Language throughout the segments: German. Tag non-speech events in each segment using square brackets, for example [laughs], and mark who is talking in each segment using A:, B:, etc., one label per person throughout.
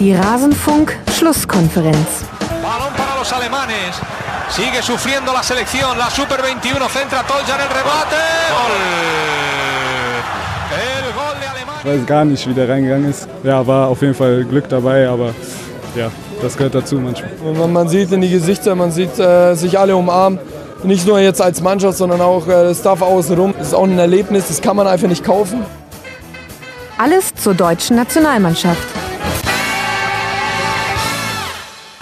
A: Die Rasenfunk-Schlusskonferenz.
B: Balón para los alemanes. Sigue sufriendo la selección. La Super 21 centra Tolja en el rebate. Gol. El gol de Alemania.
C: Ich weiß gar nicht, wie der reingegangen ist. Ja, war auf jeden Fall Glück dabei, aber ja, das gehört dazu manchmal.
D: Man, man sieht in die Gesichter, man sieht äh, sich alle umarmen. Nicht nur jetzt als Mannschaft, sondern auch äh, das Staff außenrum. Das ist auch ein Erlebnis, das kann man einfach nicht kaufen.
A: Alles zur deutschen Nationalmannschaft.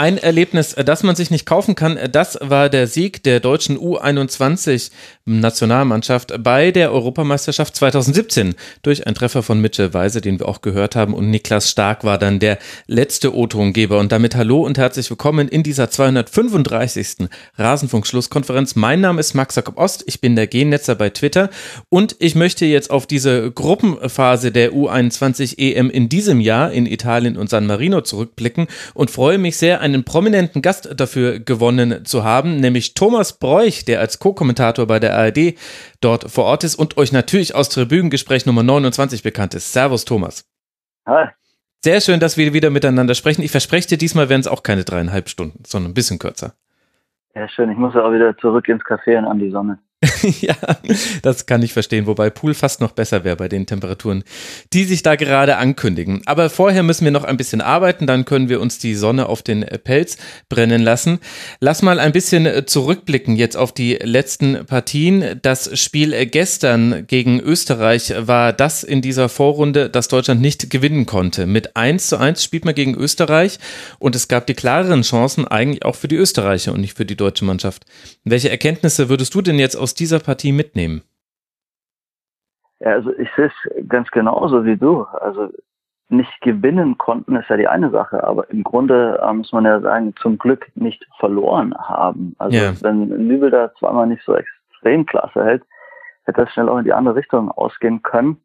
E: Ein Erlebnis, das man sich nicht kaufen kann, das war der Sieg der deutschen U21 Nationalmannschaft bei der Europameisterschaft 2017 durch einen Treffer von Mitchell Weise, den wir auch gehört haben und Niklas Stark war dann der letzte O-Tongeber und damit hallo und herzlich willkommen in dieser 235. Rasenfunk-Schlusskonferenz. Mein Name ist Max Jakob Ost, ich bin der Gennetzer bei Twitter und ich möchte jetzt auf diese Gruppenphase der U21 EM in diesem Jahr in Italien und San Marino zurückblicken und freue mich sehr, einen prominenten Gast dafür gewonnen zu haben, nämlich Thomas Bräuch, der als Co-Kommentator bei der ARD dort vor Ort ist und euch natürlich aus Tribünengespräch Nummer 29 bekannt ist. Servus, Thomas.
F: Hi.
E: Sehr schön, dass wir wieder miteinander sprechen. Ich verspreche dir, diesmal werden es auch keine dreieinhalb Stunden, sondern ein bisschen kürzer.
F: Ja, schön. Ich muss ja auch wieder zurück ins Café und an die Sonne. [laughs]
E: ja, das kann ich verstehen, wobei Pool fast noch besser wäre bei den Temperaturen, die sich da gerade ankündigen. Aber vorher müssen wir noch ein bisschen arbeiten, dann können wir uns die Sonne auf den Pelz brennen lassen. Lass mal ein bisschen zurückblicken jetzt auf die letzten Partien. Das Spiel gestern gegen Österreich war das in dieser Vorrunde, das Deutschland nicht gewinnen konnte. Mit 1 zu 1 spielt man gegen Österreich und es gab die klareren Chancen eigentlich auch für die Österreicher und nicht für die deutsche Mannschaft. Welche Erkenntnisse würdest du denn jetzt aus dieser Partie mitnehmen?
F: Ja, also ich sehe es ganz genauso wie du. Also nicht gewinnen konnten ist ja die eine Sache, aber im Grunde äh, muss man ja sagen, zum Glück nicht verloren haben. Also
E: Ja.
F: wenn Nübel da zweimal nicht so extrem klasse hält, hätte das schnell auch in die andere Richtung ausgehen können.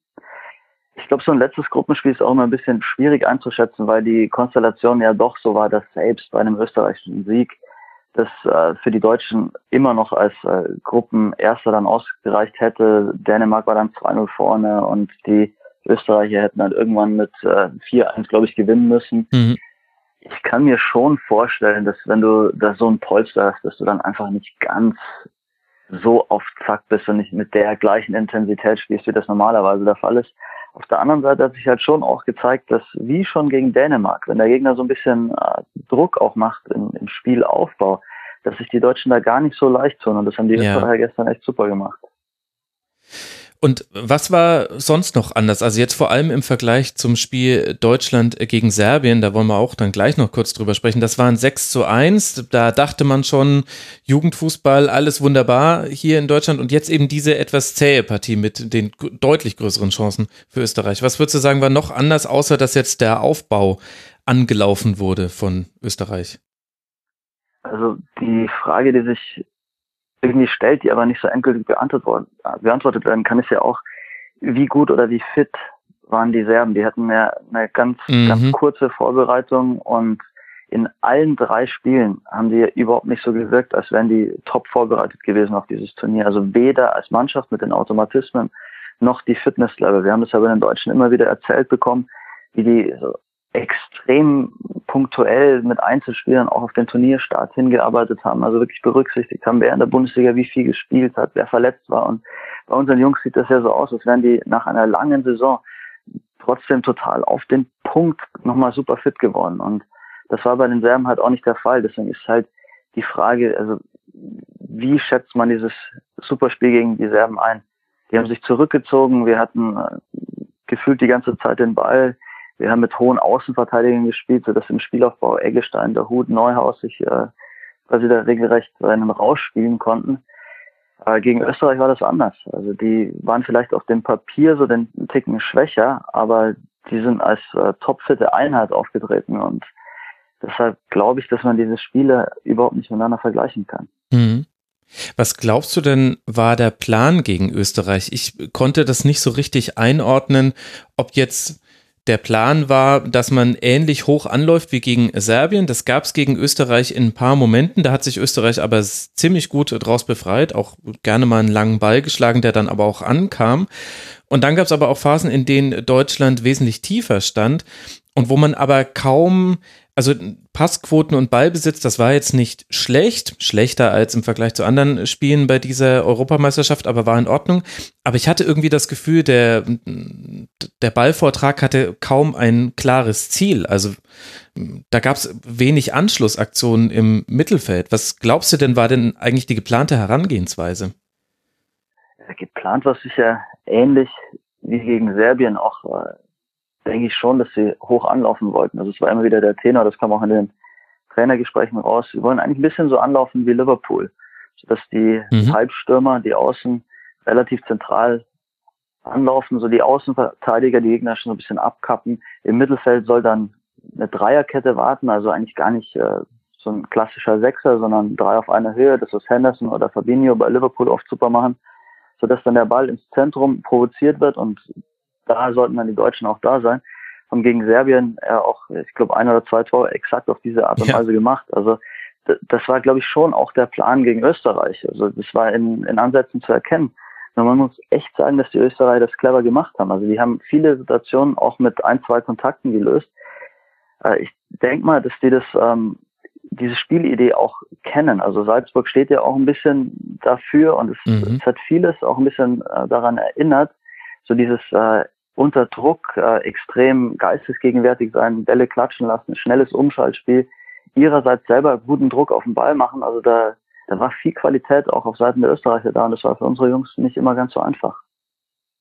F: Ich glaube, so ein letztes Gruppenspiel ist auch immer ein bisschen schwierig einzuschätzen, weil die Konstellation ja doch so war, dass selbst bei einem österreichischen Sieg das äh, für die Deutschen immer noch als äh, Gruppenerster dann ausgereicht hätte. Dänemark war dann 2-0 vorne und die Österreicher hätten dann irgendwann mit äh, 4-1, glaube ich, gewinnen müssen.
E: Mhm.
F: Ich kann mir schon vorstellen, dass wenn du da so ein Polster hast, dass du dann einfach nicht ganz so auf Zack bist und nicht mit der gleichen Intensität spielst, wie das normalerweise der Fall ist. Auf der anderen Seite hat sich halt schon auch gezeigt, dass wie schon gegen Dänemark, wenn der Gegner so ein bisschen äh, Druck auch macht im, im Spielaufbau, dass sich die Deutschen da gar nicht so leicht tun. Und das haben die
E: Ja.
F: Österreicher gestern echt super gemacht.
E: Und was war sonst noch anders? Also jetzt vor allem im Vergleich zum Spiel Deutschland gegen Serbien, da wollen wir auch dann gleich noch kurz drüber sprechen. Das war ein 6 zu 1. Da dachte man schon, Jugendfußball, alles wunderbar hier in Deutschland. Und jetzt eben diese etwas zähe Partie mit den deutlich größeren Chancen für Österreich. Was würdest du sagen, war noch anders, außer dass jetzt der Aufbau angelaufen wurde von Österreich?
F: Also die Frage, die sich irgendwie stellt, die aber nicht so endgültig beantwortet, beantwortet werden kann, ist ja auch, wie gut oder wie fit waren die Serben. Die hatten ja eine ganz,
E: Mhm.
F: ganz kurze Vorbereitung und in allen drei Spielen haben die überhaupt nicht so gewirkt, als wären die top vorbereitet gewesen auf dieses Turnier. Also weder als Mannschaft mit den Automatismen noch die Fitnesslevel. Wir haben das ja bei den Deutschen immer wieder erzählt bekommen, wie die so extrem punktuell mit Einzelspielern auch auf den Turnierstart hingearbeitet haben, also wirklich berücksichtigt haben, wer in der Bundesliga wie viel gespielt hat, wer verletzt war. Und bei unseren Jungs sieht das ja so aus, als wären die nach einer langen Saison trotzdem total auf den Punkt nochmal super fit geworden. Und das war bei den Serben halt auch nicht der Fall. Deswegen ist halt die Frage, also wie schätzt man dieses Superspiel gegen die Serben ein? Die haben sich zurückgezogen, wir hatten äh, gefühlt die ganze Zeit den Ball, wir haben mit hohen Außenverteidigern gespielt, sodass im Spielaufbau Eggestein, der Hut, Neuhaus sich äh, quasi da regelrecht einen Rausch spielen konnten. Äh, gegen Österreich war das anders. Also die waren vielleicht auf dem Papier so den Ticken schwächer, aber die sind als äh, topfitte Einheit aufgetreten und deshalb glaube ich, dass man diese Spiele überhaupt nicht miteinander vergleichen kann.
E: Mhm. Was glaubst du denn, war der Plan gegen Österreich? Ich konnte das nicht so richtig einordnen, ob jetzt der Plan war, dass man ähnlich hoch anläuft wie gegen Serbien. Das gab es gegen Österreich in ein paar Momenten. Da hat sich Österreich aber ziemlich gut draus befreit, auch gerne mal einen langen Ball geschlagen, der dann aber auch ankam. Und dann gab es aber auch Phasen, in denen Deutschland wesentlich tiefer stand. und wo man aber kaum, also Passquoten und Ballbesitz, das war jetzt nicht schlecht, schlechter als im Vergleich zu anderen Spielen bei dieser Europameisterschaft, aber war in Ordnung. Aber ich hatte irgendwie das Gefühl, der, der Ballvortrag hatte kaum ein klares Ziel. Also da gab es wenig Anschlussaktionen im Mittelfeld. Was glaubst du denn, war denn eigentlich die geplante Herangehensweise?
F: Geplant war sicher ähnlich wie gegen Serbien auch äh, denke ich schon, dass sie hoch anlaufen wollten. Also es war immer wieder der Tenor, das kam auch in den Trainergesprächen raus. Sie wollen eigentlich ein bisschen so anlaufen wie Liverpool, dass die mhm. Halbstürmer, die Außen relativ zentral anlaufen, so die Außenverteidiger, die Gegner schon so ein bisschen abkappen. Im Mittelfeld soll dann eine Dreierkette warten, also eigentlich gar nicht äh, so ein klassischer Sechser, sondern drei auf einer Höhe, das was Henderson oder Fabinho bei Liverpool oft super machen, sodass dann der Ball ins Zentrum provoziert wird und da sollten dann die Deutschen auch da sein. Haben gegen Serbien ja auch, ich glaube, ein oder zwei Tore exakt auf diese Art und ja. Weise gemacht. Also das war, glaube ich, schon auch der Plan gegen Österreich. Also das war in, in Ansätzen zu erkennen. Und man muss echt sagen, dass die Österreicher das clever gemacht haben. Also die haben viele Situationen auch mit ein, zwei Kontakten gelöst. Äh, ich denke mal, dass die das ähm, diese Spielidee auch kennen. Also Salzburg steht ja auch ein bisschen dafür und es, mhm. es hat vieles auch ein bisschen äh, daran erinnert. So dieses äh, unter Druck äh, extrem geistesgegenwärtig sein, Bälle klatschen lassen, schnelles Umschaltspiel, ihrerseits selber guten Druck auf den Ball machen. Also da, da war viel Qualität auch auf Seiten der Österreicher da und das war für unsere Jungs nicht immer ganz so einfach.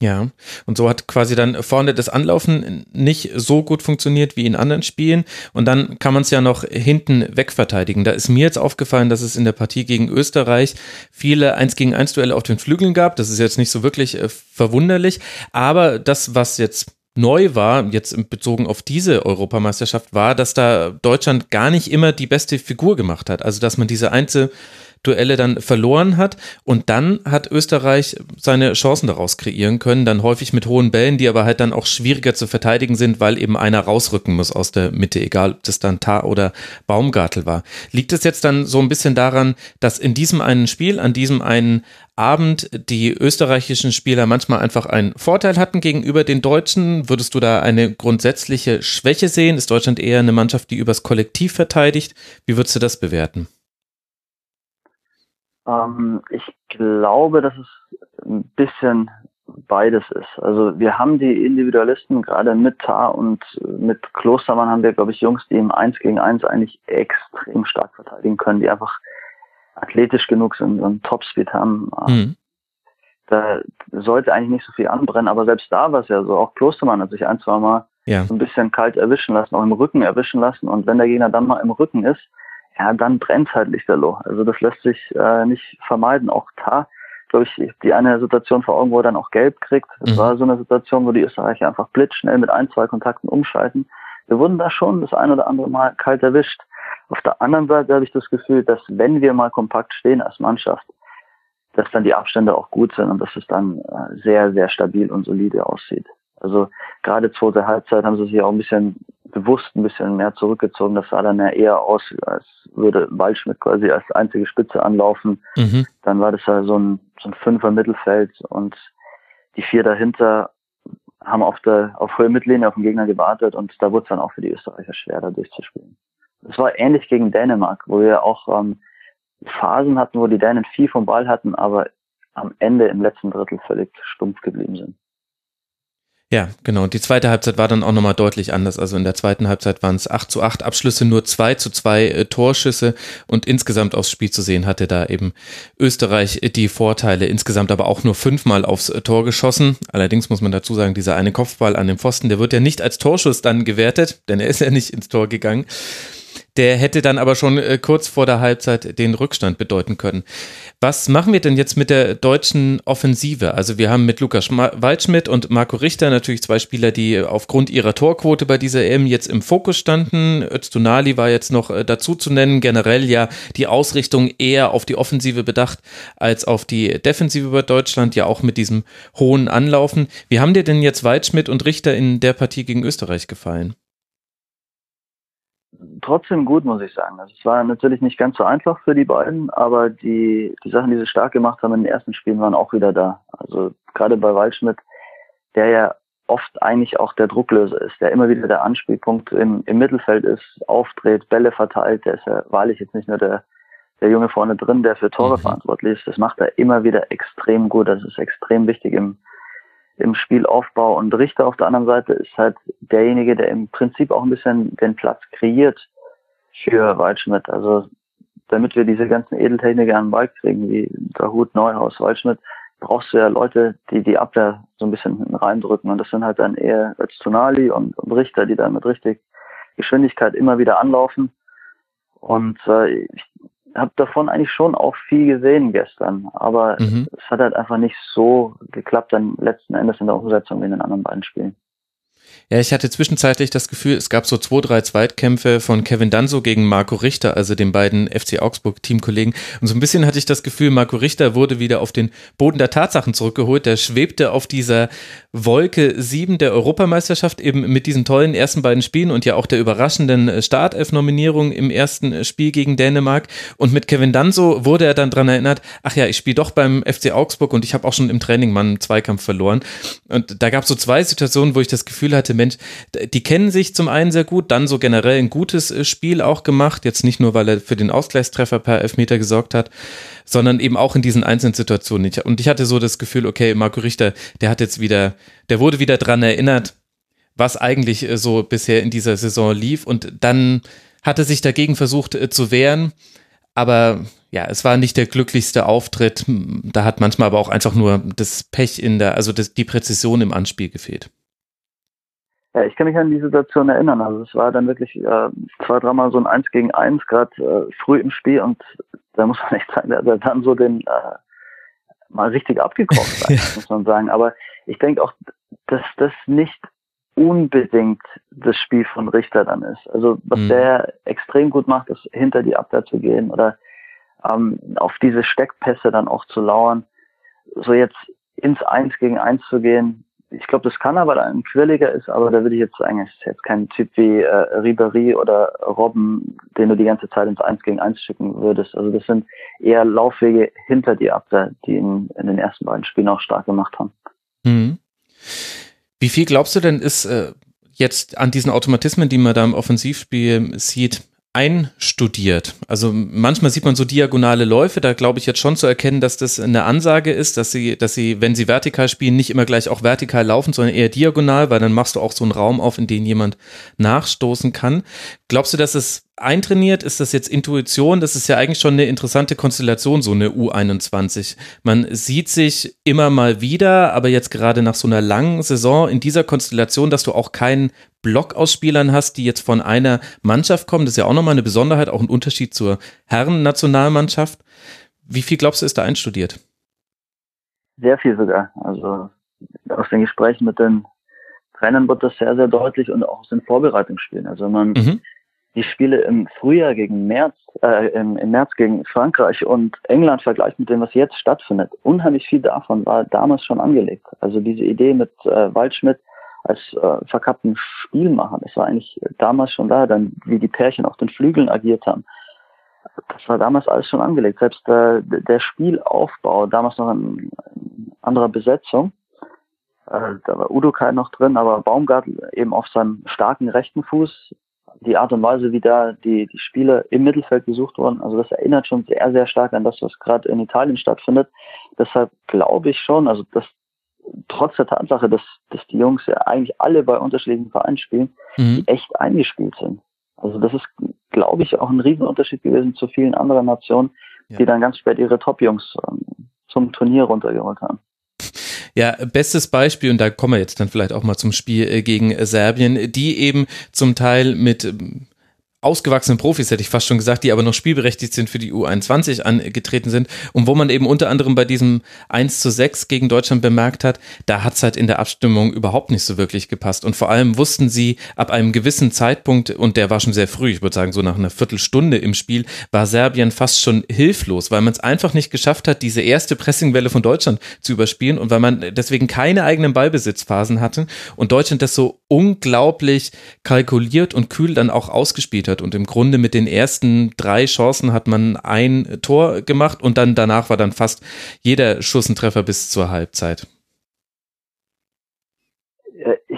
E: Ja, und so hat quasi dann vorne das Anlaufen nicht so gut funktioniert wie in anderen Spielen und dann kann man es ja noch hinten wegverteidigen. Da ist mir jetzt aufgefallen, dass es in der Partie gegen Österreich viele 1 gegen 1 Duelle auf den Flügeln gab. Das ist jetzt nicht so wirklich äh, verwunderlich, aber das, was jetzt neu war, jetzt bezogen auf diese Europameisterschaft, war, dass da Deutschland gar nicht immer die beste Figur gemacht hat. Also, dass man diese Einzel- Duelle dann verloren hat. Und dann hat Österreich seine Chancen daraus kreieren können, dann häufig mit hohen Bällen, die aber halt dann auch schwieriger zu verteidigen sind, weil eben einer rausrücken muss aus der Mitte, egal ob das dann Tar oder Baumgartel war. Liegt es jetzt dann so ein bisschen daran, dass in diesem einen Spiel, an diesem einen Abend die österreichischen Spieler manchmal einfach einen Vorteil hatten gegenüber den Deutschen? Würdest du da eine grundsätzliche Schwäche sehen? Ist Deutschland eher eine Mannschaft, die übers Kollektiv verteidigt? Wie würdest du das bewerten?
F: Ähm, ich glaube, dass es ein bisschen beides ist. Also wir haben die Individualisten, gerade mit Tar und mit Klostermann haben wir, glaube ich, Jungs, die im Eins gegen Eins eigentlich extrem stark verteidigen können, die einfach athletisch genug sind und Topspeed haben. Mhm. Da sollte eigentlich nicht so viel anbrennen, aber selbst da war es ja so. Auch Klostermann hat sich ein, zwei Mal ja. so ein bisschen kalt erwischen lassen, auch im Rücken erwischen lassen. Und wenn der Gegner dann mal im Rücken ist, ja, dann brennt halt lichterloh. Also das lässt sich äh, nicht vermeiden. Auch da, glaube ich, die eine Situation vor Augen, wo er dann auch gelb kriegt. Das mhm. war so eine Situation, wo die Österreicher einfach blitzschnell mit ein, zwei Kontakten umschalten. Wir wurden da schon das ein oder andere Mal kalt erwischt. Auf der anderen Seite habe ich das Gefühl, dass wenn wir mal kompakt stehen als Mannschaft, dass dann die Abstände auch gut sind und dass es dann äh, sehr, sehr stabil und solide aussieht. Also gerade zweite Halbzeit haben sie sich auch ein bisschen bewusst ein bisschen mehr zurückgezogen. Das sah dann ja eher aus, als würde Waldschmidt quasi als einzige Spitze anlaufen. Mhm. Dann war das ja so ein, so ein Fünfer Mittelfeld und die vier dahinter haben auf der auf Höhe Mittellinie auf den Gegner gewartet und da wurde es dann auch für die Österreicher schwer, da durchzuspielen. Es war ähnlich gegen Dänemark, wo wir auch ähm, Phasen hatten, wo die Dänen viel vom Ball hatten, aber am Ende im letzten Drittel völlig stumpf geblieben sind.
E: Ja, genau. Und die zweite Halbzeit war dann auch nochmal deutlich anders. Also in der zweiten Halbzeit waren es 8 zu 8 Abschlüsse, nur 2 zu 2 äh, Torschüsse und insgesamt aufs Spiel zu sehen hatte da eben Österreich die Vorteile. Insgesamt aber auch nur fünfmal aufs äh, Tor geschossen. Allerdings muss man dazu sagen, dieser eine Kopfball an dem Pfosten, der wird ja nicht als Torschuss dann gewertet, denn er ist ja nicht ins Tor gegangen. Der hätte dann aber schon äh, kurz vor der Halbzeit den Rückstand bedeuten können. Was machen wir denn jetzt mit der deutschen Offensive? Also wir haben mit Lukas Waldschmidt und Marco Richter natürlich zwei Spieler, die aufgrund ihrer Torquote bei dieser EM jetzt im Fokus standen. Öztunali war jetzt noch äh, dazu zu nennen. Generell ja die Ausrichtung eher auf die Offensive bedacht als auf die Defensive bei Deutschland, ja auch mit diesem hohen Anlaufen. Wie haben dir denn jetzt Waldschmidt und Richter in der Partie gegen Österreich gefallen?
F: Trotzdem gut, muss ich sagen. Also es war natürlich nicht ganz so einfach für die beiden, aber die, die Sachen, die sie stark gemacht haben in den ersten Spielen, waren auch wieder da. Also gerade bei Waldschmidt, der ja oft eigentlich auch der Drucklöser ist, der immer wieder der Anspielpunkt im, im Mittelfeld ist, aufdreht, Bälle verteilt. Der ist ja wahrlich jetzt nicht nur der, der Junge vorne drin, der für Tore mhm. verantwortlich ist. Das macht er immer wieder extrem gut. Das ist extrem wichtig im, im Spielaufbau. Und Richter auf der anderen Seite ist halt derjenige, der im Prinzip auch ein bisschen den Platz kreiert für Waldschmidt. Also damit wir diese ganzen Edeltechniker an den Ball kriegen, wie Dahut, Neuhaus, Waldschmidt, brauchst du ja Leute, die die Abwehr so ein bisschen hinten reindrücken. Und das sind halt dann eher Öztunali und, und Richter, die dann mit richtig Geschwindigkeit immer wieder anlaufen. Und äh, ich habe davon eigentlich schon auch viel gesehen gestern. Aber mhm. es hat halt einfach nicht so geklappt dann letzten Endes in der Umsetzung wie in den anderen beiden Spielen.
E: Ja, ich hatte zwischenzeitlich das Gefühl, es gab so zwei, drei Zweitkämpfe von Kevin Danso gegen Marco Richter, also den beiden FC Augsburg Teamkollegen. Und so ein bisschen hatte ich das Gefühl, Marco Richter wurde wieder auf den Boden der Tatsachen zurückgeholt. Der schwebte auf dieser Wolke 7 der Europameisterschaft eben mit diesen tollen ersten beiden Spielen und ja auch der überraschenden Startelf-Nominierung im ersten Spiel gegen Dänemark. Und mit Kevin Danso wurde er dann dran erinnert, ach ja, ich spiele doch beim FC Augsburg und ich habe auch schon im Training mal einen Zweikampf verloren. Und da gab es so zwei Situationen, wo ich das Gefühl hatte, Mensch, die kennen sich zum einen sehr gut, dann so generell ein gutes äh, Spiel auch gemacht, jetzt nicht nur, weil er für den Ausgleichstreffer per Elfmeter gesorgt hat, sondern eben auch in diesen einzelnen Situationen. Und ich hatte so das Gefühl, okay, Marco Richter, der hat jetzt wieder, der wurde wieder dran erinnert, was eigentlich äh, so bisher in dieser Saison lief und dann hatte sich dagegen versucht äh, zu wehren, aber ja, es war nicht der glücklichste Auftritt. Da hat manchmal aber auch einfach nur das Pech in der, also das, die Präzision im Anspiel gefehlt.
F: Ja, ich kann mich an die Situation erinnern. Also es war dann wirklich äh, zwei, dreimal so ein Eins gegen Eins, gerade äh, früh im Spiel und da muss man echt sagen, der hat dann so den äh, mal richtig abgekocht [laughs] sein, ja. muss man sagen. Aber ich denke auch, dass das nicht unbedingt das Spiel von Richter dann ist. Also was mhm. der extrem gut macht, ist hinter die Abwehr zu gehen oder ähm, auf diese Steckpässe dann auch zu lauern. So jetzt ins Eins gegen Eins zu gehen, ich glaube, das kann aber ein quirliger ist, aber da würde ich jetzt ist jetzt kein Typ wie äh, Ribéry oder Robben, den du die ganze Zeit ins Eins gegen Eins schicken würdest. Also das sind eher Laufwege hinter die Abwehr, die ihn in den ersten beiden Spielen auch stark gemacht haben.
E: Mhm. Wie viel glaubst du denn ist äh, jetzt an diesen Automatismen, die man da im Offensivspiel sieht, einstudiert. Also manchmal sieht man so diagonale Läufe, da glaube ich jetzt schon zu erkennen, dass das eine Ansage ist, dass sie, dass sie, wenn sie vertikal spielen, nicht immer gleich auch vertikal laufen, sondern eher diagonal, weil dann machst du auch so einen Raum auf, in den jemand nachstoßen kann. Glaubst du, dass es eintrainiert? Ist das jetzt Intuition? Das ist ja eigentlich schon eine interessante Konstellation, so eine U21. Man sieht sich immer mal wieder, aber jetzt gerade nach so einer langen Saison in dieser Konstellation, dass du auch keinen Block aus Spielern hast, die jetzt von einer Mannschaft kommen. Das ist ja auch nochmal eine Besonderheit, auch ein Unterschied zur Herren-Nationalmannschaft. Wie viel glaubst du, ist da einstudiert?
F: Sehr viel sogar. Also aus den Gesprächen mit den Trainern wird das sehr, sehr deutlich und auch aus den Vorbereitungsspielen. Also man mhm die Spiele im Frühjahr gegen März, äh, im, im März gegen Frankreich und England vergleicht mit dem, was jetzt stattfindet, unheimlich viel davon war damals schon angelegt. Also diese Idee mit äh, Waldschmidt als äh, verkappten Spielmacher, das war eigentlich damals schon da, dann wie die Pärchen auf den Flügeln agiert haben. Das war damals alles schon angelegt. Selbst äh, der Spielaufbau, damals noch in, in anderer Besetzung, äh, da war Udo Kai noch drin, aber Baumgart eben auf seinem starken rechten Fuß die Art und Weise, wie da die, die Spiele im Mittelfeld gesucht wurden, also das erinnert schon sehr, sehr stark an das, was gerade in Italien stattfindet. Deshalb glaube ich schon, also dass trotz der Tatsache, dass, dass die Jungs ja eigentlich alle bei unterschiedlichen Vereinen spielen, mhm. die echt eingespielt sind. Also das ist, glaube ich, auch ein Riesenunterschied gewesen zu vielen anderen Nationen, ja. die dann ganz spät ihre Top-Jungs ähm, zum Turnier runtergeholt haben.
E: Ja, bestes Beispiel, und da kommen wir jetzt dann vielleicht auch mal zum Spiel äh, gegen Serbien, die eben zum Teil mit ähm, ausgewachsenen Profis, hätte ich fast schon gesagt, die aber noch spielberechtigt sind für die U21 angetreten sind und wo man eben unter anderem bei diesem 1 zu 6 gegen Deutschland bemerkt hat, da hat es halt in der Abstimmung überhaupt nicht so wirklich gepasst. Und vor allem wussten sie ab einem gewissen Zeitpunkt, und der war schon sehr früh, ich würde sagen so nach einer Viertelstunde im Spiel, war Serbien fast schon hilflos, weil man es einfach nicht geschafft hat, diese erste Pressingwelle von Deutschland zu überspielen und weil man deswegen keine eigenen Ballbesitzphasen hatte und Deutschland das so unglaublich kalkuliert und kühl dann auch ausgespielt hat hat. Und im Grunde mit den ersten drei Chancen hat man ein Tor gemacht und dann danach war dann fast jeder Schuss ein Treffer bis zur Halbzeit.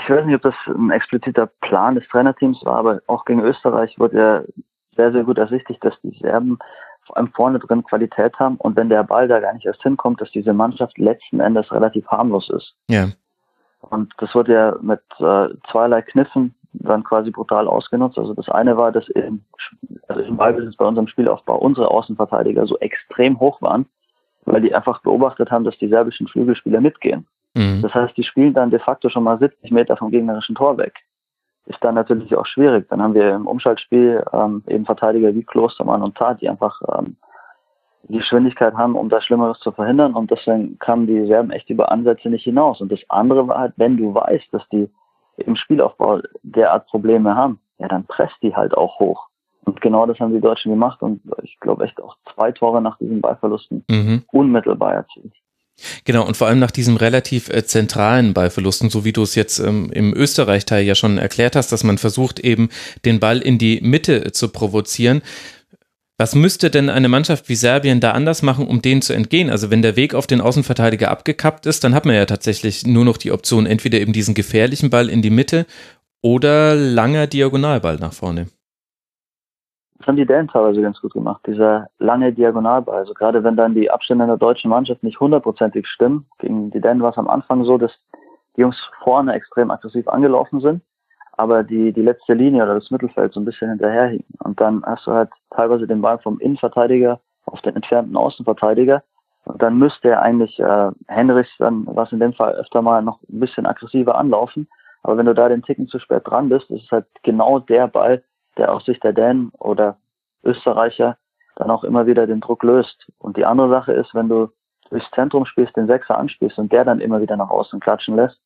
F: ich weiß nicht, ob das ein expliziter Plan des Trainerteams war, aber auch gegen Österreich wurde ja sehr, sehr gut ersichtlich, dass die Serben vor allem vorne drin Qualität haben und wenn der Ball da gar nicht erst hinkommt, dass diese Mannschaft letzten Endes relativ harmlos ist.
E: Ja.
F: Und das wurde ja mit äh, zweierlei Kniffen dann quasi brutal ausgenutzt. Also das eine war, dass im, also im Ballbesitz bei unserem Spielaufbau unsere Außenverteidiger so extrem hoch waren, weil die einfach beobachtet haben, dass die serbischen Flügelspieler mitgehen. Mhm. Das heißt, die spielen dann de facto schon mal 70 Meter vom gegnerischen Tor weg. Ist dann natürlich auch schwierig. Dann haben wir im Umschaltspiel ähm, eben Verteidiger wie Klostermann und Tat, die einfach ähm, die Geschwindigkeit haben, um das Schlimmeres zu verhindern. Und deswegen kamen die Serben echt über Ansätze nicht hinaus. Und das andere war halt, wenn du weißt, dass die im Spielaufbau derart Probleme haben, ja, dann presst die halt auch hoch. Und genau das haben die Deutschen gemacht und ich glaube echt auch zwei Tore nach diesen Ballverlusten mhm. unmittelbar erzielt.
E: Genau, und vor allem nach diesem relativ äh, zentralen Ballverlusten, so wie du es jetzt ähm, im Österreich-Teil ja schon erklärt hast, dass man versucht, eben den Ball in die Mitte zu provozieren. Was müsste denn eine Mannschaft wie Serbien da anders machen, um denen zu entgehen? Also wenn der Weg auf den Außenverteidiger abgekappt ist, dann hat man ja tatsächlich nur noch die Option, entweder eben diesen gefährlichen Ball in die Mitte oder langer Diagonalball nach vorne.
F: Das haben die Dänen teilweise ganz gut gemacht, dieser lange Diagonalball. Also gerade wenn dann die Abstände in der deutschen Mannschaft nicht hundertprozentig stimmen, gegen die Dänen war es am Anfang so, dass die Jungs vorne extrem aggressiv angelaufen sind aber die, die letzte Linie oder das Mittelfeld so ein bisschen hinterherhing. Und dann hast du halt teilweise den Ball vom Innenverteidiger auf den entfernten Außenverteidiger. Und dann müsste er eigentlich äh, Henrichs dann, was in dem Fall öfter mal noch ein bisschen aggressiver anlaufen. Aber wenn du da den Ticken zu spät dran bist, ist es halt genau der Ball, der aus Sicht der Dänen oder Österreicher dann auch immer wieder den Druck löst. Und die andere Sache ist, wenn du durchs Zentrum spielst, den Sechser anspielst und der dann immer wieder nach außen klatschen lässt,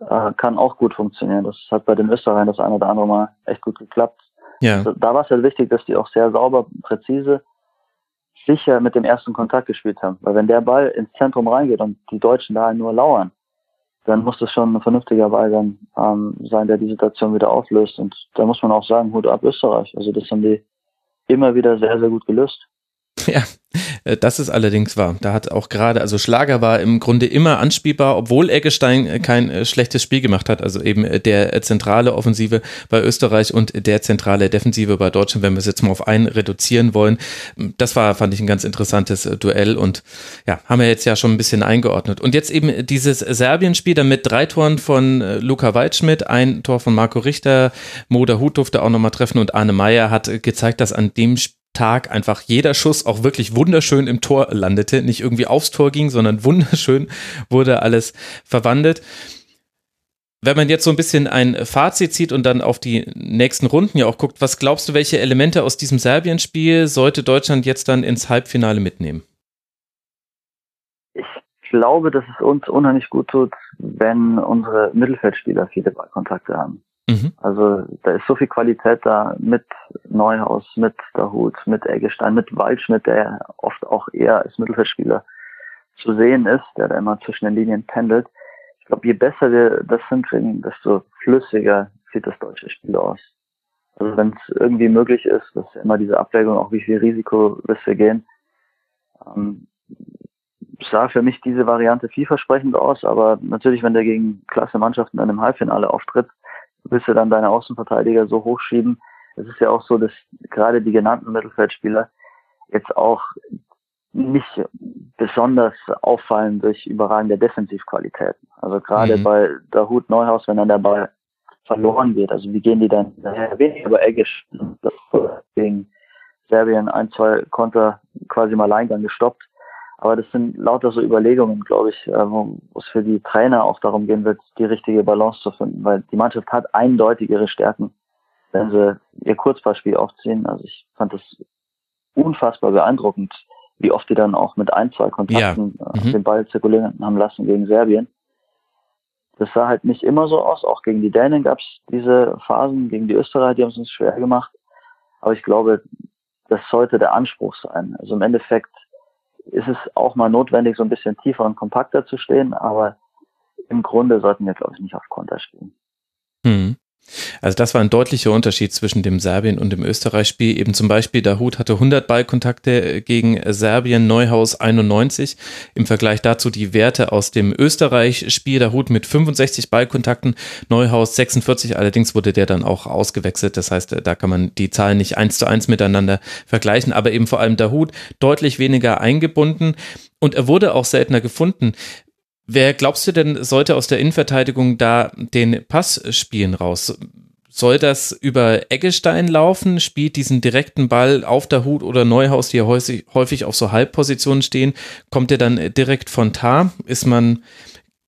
F: äh, kann auch gut funktionieren. Das hat bei den Österreichern das eine oder andere Mal echt gut geklappt. Ja. Da war es halt wichtig, dass die auch sehr sauber, präzise, sicher mit dem ersten Kontakt gespielt haben. Weil wenn der Ball ins Zentrum reingeht und die Deutschen da nur lauern, dann muss das schon ein vernünftiger Ball dann ähm, sein, der die Situation wieder auflöst. Und da muss man auch sagen, Hut ab Österreich. Also das haben die immer wieder sehr, sehr gut gelöst. [laughs]
E: Ja, äh, das ist allerdings wahr. Da hat auch gerade, also Schlager war im Grunde immer anspielbar, obwohl Eggestein äh, kein äh, schlechtes Spiel gemacht hat. Also eben der zentrale Offensive bei Österreich und der zentrale Defensive bei Deutschland, wenn wir es jetzt mal auf einen reduzieren wollen. Das war, fand ich, ein ganz interessantes Duell und ja, haben wir jetzt ja schon ein bisschen eingeordnet. Und jetzt eben dieses Serbien-Spiel dann mit drei Toren von Luca Waldschmidt, ein Tor von Marco Richter, Moda Hut durfte auch nochmal treffen und Arne Meyer hat gezeigt, dass an dem Spiel Tag einfach jeder Schuss auch wirklich wunderschön im Tor landete, nicht irgendwie aufs Tor ging, sondern [laughs] wunderschön wurde alles verwandelt. Wenn man jetzt so ein bisschen ein Fazit zieht und dann auf die nächsten Runden ja auch guckt, was glaubst du, welche Elemente aus diesem Serbien-Spiel sollte Deutschland jetzt dann ins Halbfinale mitnehmen?
F: Ich glaube, dass es uns unheimlich gut tut, wenn unsere Mittelfeldspieler viele Ballkontakte haben. Mhm. Also da ist so viel Qualität da mit Neuhaus, mit Dahut, mit Eggestein, mit Waldschmidt, der oft auch eher als Mittelfeldspieler zu sehen ist, der da immer zwischen den Linien pendelt. Ich glaube, je besser wir das hinkriegen, desto flüssiger sieht das deutsche Spiel aus. Also wenn es irgendwie möglich ist, dass immer diese Abwägung, auch wie viel Risiko wir gehen, ähm, sah für mich diese Variante vielversprechend aus, aber natürlich, wenn der gegen klasse Mannschaften dann im Halbfinale auftritt, willst du dann deine Außenverteidiger so hochschieben. Es ist ja auch so, dass gerade die genannten Mittelfeldspieler jetzt auch nicht besonders auffallen durch überragende Defensivqualitäten. Also gerade mhm. bei Dahut Neuhaus, wenn dann der Ball verloren geht, also wie gehen die dann daher? Weniger bei Eggisch, gegen Serbien ein, zwei Konter quasi im Alleingang gestoppt. Aber das sind lauter so Überlegungen, glaube ich, äh, wo es für die Trainer auch darum gehen wird, die richtige Balance zu finden, weil die Mannschaft hat eindeutig ihre Stärken, wenn sie ihr Kurzballspiel aufziehen. Also ich fand das unfassbar beeindruckend, wie oft die dann auch mit ein, zwei Kontakten ja. Äh, mhm. den Ball zirkulieren haben lassen gegen Serbien. Das sah halt nicht immer so aus. Auch gegen die Dänen gab es diese Phasen, gegen die Österreicher, die haben es uns schwer gemacht. Aber ich glaube, das sollte der Anspruch sein. Also im Endeffekt ist es auch mal notwendig, so ein bisschen tiefer und kompakter zu stehen, aber im Grunde sollten wir, glaube ich, nicht auf Konter spielen.
E: Hm. Also das war ein deutlicher Unterschied zwischen dem Serbien- und dem Österreich-Spiel. Eben zum Beispiel Dahut hatte 100 Ballkontakte gegen Serbien, Neuhaus 91. Im Vergleich dazu die Werte aus dem Österreich-Spiel. Dahut mit 65 Ballkontakten, Neuhaus 46. Allerdings wurde der dann auch ausgewechselt. Das heißt, da kann man die Zahlen nicht eins zu eins miteinander vergleichen. Aber eben vor allem Dahut deutlich weniger eingebunden. Und er wurde auch seltener gefunden. Wer glaubst du denn, sollte aus der Innenverteidigung da den Pass spielen raus? Soll das über Eggestein laufen? Spielt diesen direkten Ball auf der Hut oder Neuhaus, die ja häufig auf so Halbpositionen stehen? Kommt der dann direkt von Tar? Ist man,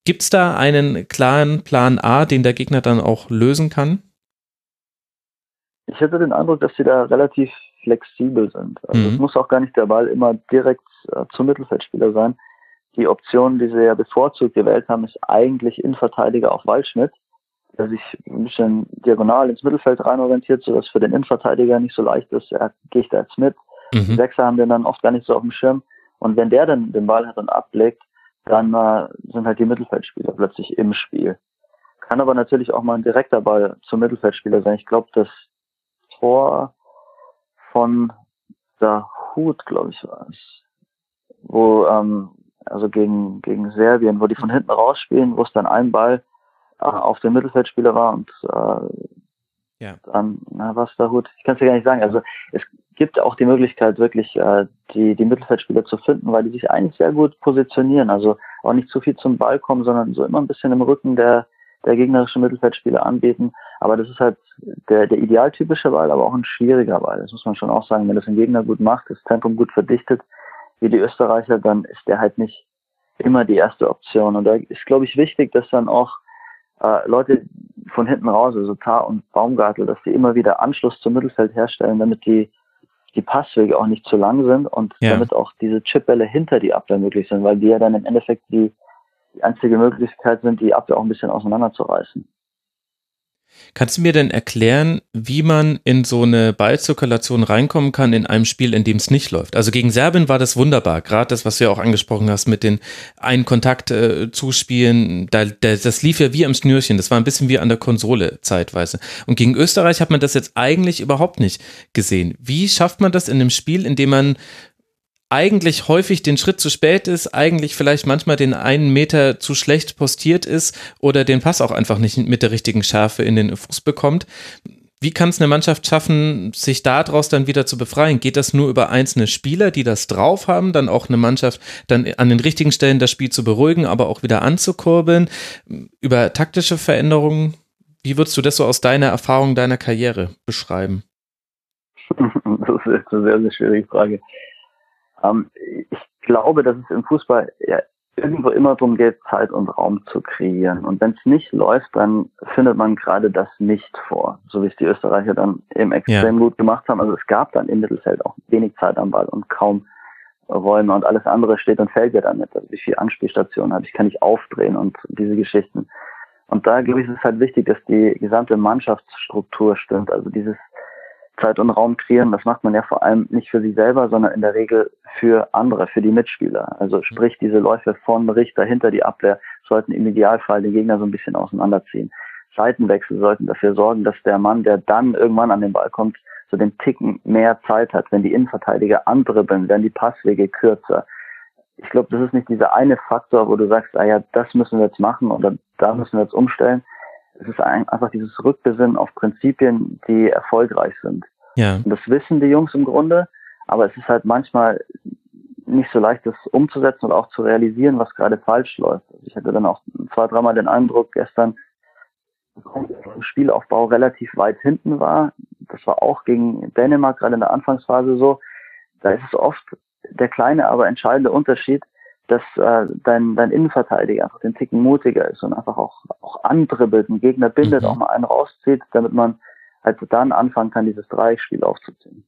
E: gibt's da einen klaren Plan A, den der Gegner dann auch lösen kann?
F: Ich hätte den Eindruck, dass sie da relativ flexibel sind. Also mhm. es muss auch gar nicht der Ball immer direkt äh, zum Mittelfeldspieler sein die Option, die sie ja bevorzugt gewählt haben, ist eigentlich Innenverteidiger auf Waldschmidt, der sich ein bisschen diagonal ins Mittelfeld rein orientiert, sodass für den Innenverteidiger nicht so leicht ist. Er gehe ich da jetzt mit. Mhm. Die Sechser haben den dann oft gar nicht so auf dem Schirm. Und wenn der dann den Ball hat und ablegt, dann äh, sind halt die Mittelfeldspieler plötzlich im Spiel. Kann aber natürlich auch mal ein direkter Ball zum Mittelfeldspieler sein. Ich glaube, das Tor von der Hut, glaube ich, war es, wo ähm, also gegen, gegen Serbien, wo die von hinten rausspielen, wo es dann ein Ball äh, auf den Mittelfeldspieler war und äh, ja. dann, na was da gut, ich kann es ja gar nicht sagen. Also es gibt auch die Möglichkeit, wirklich äh, die, die Mittelfeldspieler zu finden, weil die sich eigentlich sehr gut positionieren. Also auch nicht zu viel zum Ball kommen, sondern so immer ein bisschen im Rücken der, der gegnerischen Mittelfeldspieler anbieten. Aber das ist halt der, der idealtypische Ball, aber auch ein schwieriger Ball. Das muss man schon auch sagen. Wenn das ein Gegner gut macht, das Tempo gut verdichtet, wie die Österreicher, dann ist der halt nicht immer die erste Option. Und da ist, glaube ich, wichtig, dass dann auch äh, Leute von hinten raus, also Tar und Baumgartel, dass die immer wieder Anschluss zum Mittelfeld herstellen, damit die die Passwege auch nicht zu lang sind und ja. damit auch diese Chipbälle hinter die Abwehr möglich sind, weil die ja dann im Endeffekt die, die einzige Möglichkeit sind, die Abwehr auch ein bisschen auseinanderzureißen.
E: Kannst du mir denn erklären, wie man in so eine Ballzirkulation reinkommen kann in einem Spiel, in dem es nicht läuft? Also gegen Serbien war das wunderbar, gerade das, was du ja auch angesprochen hast mit den einen Kontakt äh, zuspielen, da, da, das lief ja wie am Schnürchen, das war ein bisschen wie an der Konsole zeitweise. Und gegen Österreich hat man das jetzt eigentlich überhaupt nicht gesehen. Wie schafft man das in einem Spiel, in dem man eigentlich häufig den Schritt zu spät ist, eigentlich vielleicht manchmal den einen Meter zu schlecht postiert ist oder den Pass auch einfach nicht mit der richtigen Schärfe in den Fuß bekommt. Wie kann es eine Mannschaft schaffen, sich daraus dann wieder zu befreien? Geht das nur über einzelne Spieler, die das drauf haben, dann auch eine Mannschaft dann an den richtigen Stellen das Spiel zu beruhigen, aber auch wieder anzukurbeln? Über taktische Veränderungen? Wie würdest du das so aus deiner Erfahrung, deiner Karriere beschreiben? [laughs]
F: Das ist eine sehr, sehr schwierige Frage. Ähm, ich glaube, dass es im Fußball ja irgendwo immer darum geht, Zeit und Raum zu kreieren. Und wenn es nicht läuft, dann findet man gerade das nicht vor, so wie es die Österreicher dann eben extrem ja. gut gemacht haben. Also es gab dann im Mittelfeld auch wenig Zeit am Ball und kaum Räume und alles andere steht und fällt ja damit. Also wie viele Anspielstationen habe ich, kann ich aufdrehen und diese Geschichten. Und da glaube ich, ist es halt wichtig, dass die gesamte Mannschaftsstruktur stimmt. Also dieses Zeit und Raum kreieren, das macht man ja vor allem nicht für sich selber, sondern in der Regel für andere, für die Mitspieler. Also sprich, diese Läufe von Richter hinter die Abwehr sollten im Idealfall den Gegner so ein bisschen auseinanderziehen. Seitenwechsel sollten dafür sorgen, dass der Mann, der dann irgendwann an den Ball kommt, so den Ticken mehr Zeit hat. Wenn die Innenverteidiger andribbeln, werden die Passwege kürzer. Ich glaube, das ist nicht dieser eine Faktor, wo du sagst, ah ja, das müssen wir jetzt machen oder da müssen wir jetzt umstellen, es ist einfach dieses Rückbesinnen auf Prinzipien, die erfolgreich sind. Ja. Und das wissen die Jungs im Grunde, aber es ist halt manchmal nicht so leicht, das umzusetzen und auch zu realisieren, was gerade falsch läuft. Also ich hatte dann auch zwei, dreimal den Eindruck gestern, im Spielaufbau relativ weit hinten war. Das war auch gegen Dänemark gerade in der Anfangsphase so. Da ist es oft der kleine, aber entscheidende Unterschied, dass äh, dein, dein Innenverteidiger einfach den Ticken mutiger ist und einfach auch, auch andribbelt, einen Gegner bindet, mhm. auch mal einen rauszieht, damit man halt dann anfangen kann, dieses Dreieckspiel aufzuziehen.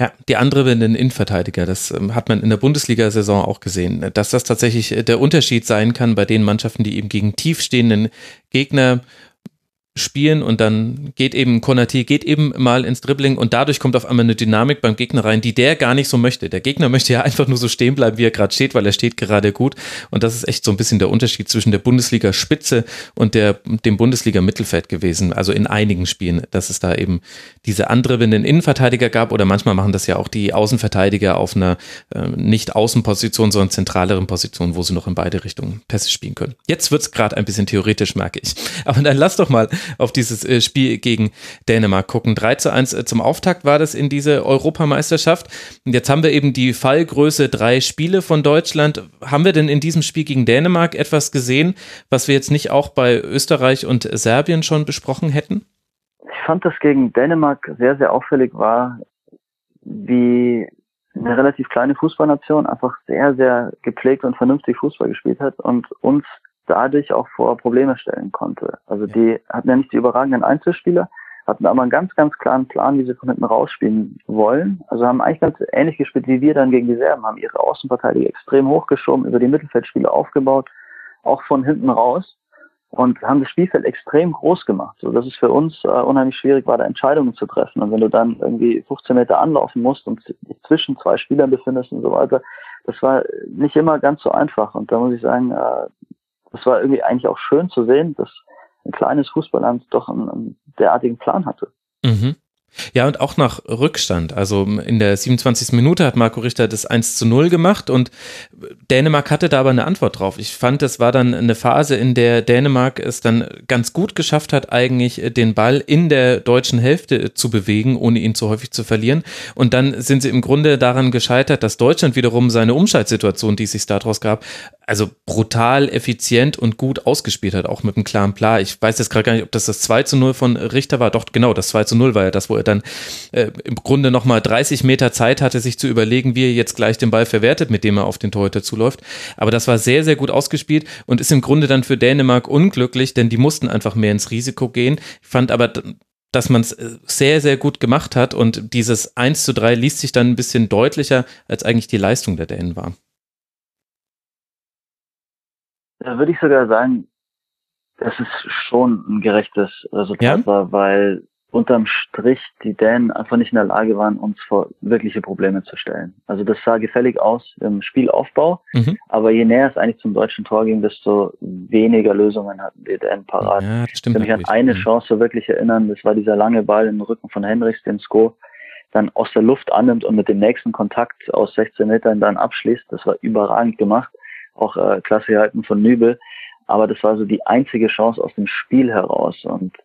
E: Ja, die andribbelnden Innenverteidiger, das ähm, hat man in der Bundesliga-Saison auch gesehen, dass das tatsächlich äh, der Unterschied sein kann bei den Mannschaften, die eben gegen tiefstehenden Gegner spielen und dann geht eben Konati, geht eben mal ins Dribbling und dadurch kommt auf einmal eine Dynamik beim Gegner rein, die der gar nicht so möchte. Der Gegner [laughs] möchte ja einfach nur so stehen bleiben, wie er gerade steht, weil er steht gerade gut und das ist echt so ein bisschen der Unterschied zwischen der Bundesliga-Spitze und der, dem Bundesliga-Mittelfeld gewesen, also in einigen Spielen, dass es da eben diese andribbelnden Innenverteidiger gab oder manchmal machen das ja auch die Außenverteidiger auf einer äh, nicht Außenposition, sondern zentraleren Position, wo sie noch in beide Richtungen Pässe spielen können. Jetzt wird's gerade ein bisschen theoretisch, merke ich. Aber dann lass doch mal auf dieses äh, Spiel gegen Dänemark gucken. 3 zu 1 äh, zum Auftakt war das in diese Europameisterschaft. Und jetzt haben wir eben die Fallgröße drei Spiele von Deutschland. Haben wir denn in diesem Spiel gegen Dänemark etwas gesehen, was wir jetzt nicht auch bei Österreich und Serbien schon besprochen hätten?
F: Ich fand, dass gegen Dänemark sehr, sehr auffällig war, wie eine relativ kleine Fußballnation einfach sehr, sehr gepflegt und vernünftig Fußball gespielt hat und uns dadurch auch vor Probleme stellen konnte. Also die hatten ja nicht die überragenden Einzelspieler, hatten aber einen ganz, ganz klaren Plan, wie sie von hinten rausspielen wollen. Also haben eigentlich ganz ähnlich gespielt wie wir dann gegen die Serben, haben ihre Außenverteidiger extrem hochgeschoben, über die Mittelfeldspiele aufgebaut, auch von hinten raus und haben das Spielfeld extrem groß gemacht, so dass es für uns äh, unheimlich schwierig war, da Entscheidungen zu treffen. Und wenn du dann irgendwie 15 Meter anlaufen musst und dich zwischen zwei Spielern befindest und so weiter, das war nicht immer ganz so einfach. Und da muss ich sagen, äh, das war irgendwie eigentlich auch schön zu sehen, dass ein kleines Fußballland doch einen, einen derartigen Plan hatte.
E: Mhm. Ja, und auch nach Rückstand. Also in der 27. Minute hat Marco Richter das 1 zu 0 gemacht und Dänemark hatte da aber eine Antwort drauf. Ich fand, das war dann eine Phase, in der Dänemark es dann ganz gut geschafft hat, eigentlich den Ball in der deutschen Hälfte zu bewegen, ohne ihn zu häufig zu verlieren. Und dann sind sie im Grunde daran gescheitert, dass Deutschland wiederum seine Umschaltsituation, die es sich daraus gab, also brutal effizient und gut ausgespielt hat, auch mit einem klaren Plan. Ich weiß jetzt gerade gar nicht, ob das das 2 zu 0 von Richter war. Doch, genau, das 2 zu 0 war ja das, wo er dann äh, im Grunde nochmal 30 Meter Zeit hatte, sich zu überlegen, wie er jetzt gleich den Ball verwertet, mit dem er auf den Torhüter zuläuft. Aber das war sehr, sehr gut ausgespielt und ist im Grunde dann für Dänemark unglücklich, denn die mussten einfach mehr ins Risiko gehen. Ich fand aber, dass man es äh, sehr, sehr gut gemacht hat und dieses 1 zu 3 liest sich dann ein bisschen deutlicher, als eigentlich die Leistung der Dänen war.
F: Da würde ich sogar sagen, dass es schon ein gerechtes Resultat ja? war, weil unterm Strich die Dänen einfach nicht in der Lage waren, uns vor wirkliche Probleme zu stellen. Also das sah gefällig aus im Spielaufbau, mhm. aber je näher es eigentlich zum deutschen Tor ging, desto weniger Lösungen hatten die Dänen parat. Ja, ich kann mich an eine mhm. Chance so wirklich erinnern, das war dieser lange Ball im Rücken von Henrichs, den Sko dann aus der Luft annimmt und mit dem nächsten Kontakt aus 16 Metern dann abschließt. Das war überragend gemacht, auch äh, klasse gehalten von Nübel. Aber das war so die einzige Chance aus dem Spiel heraus und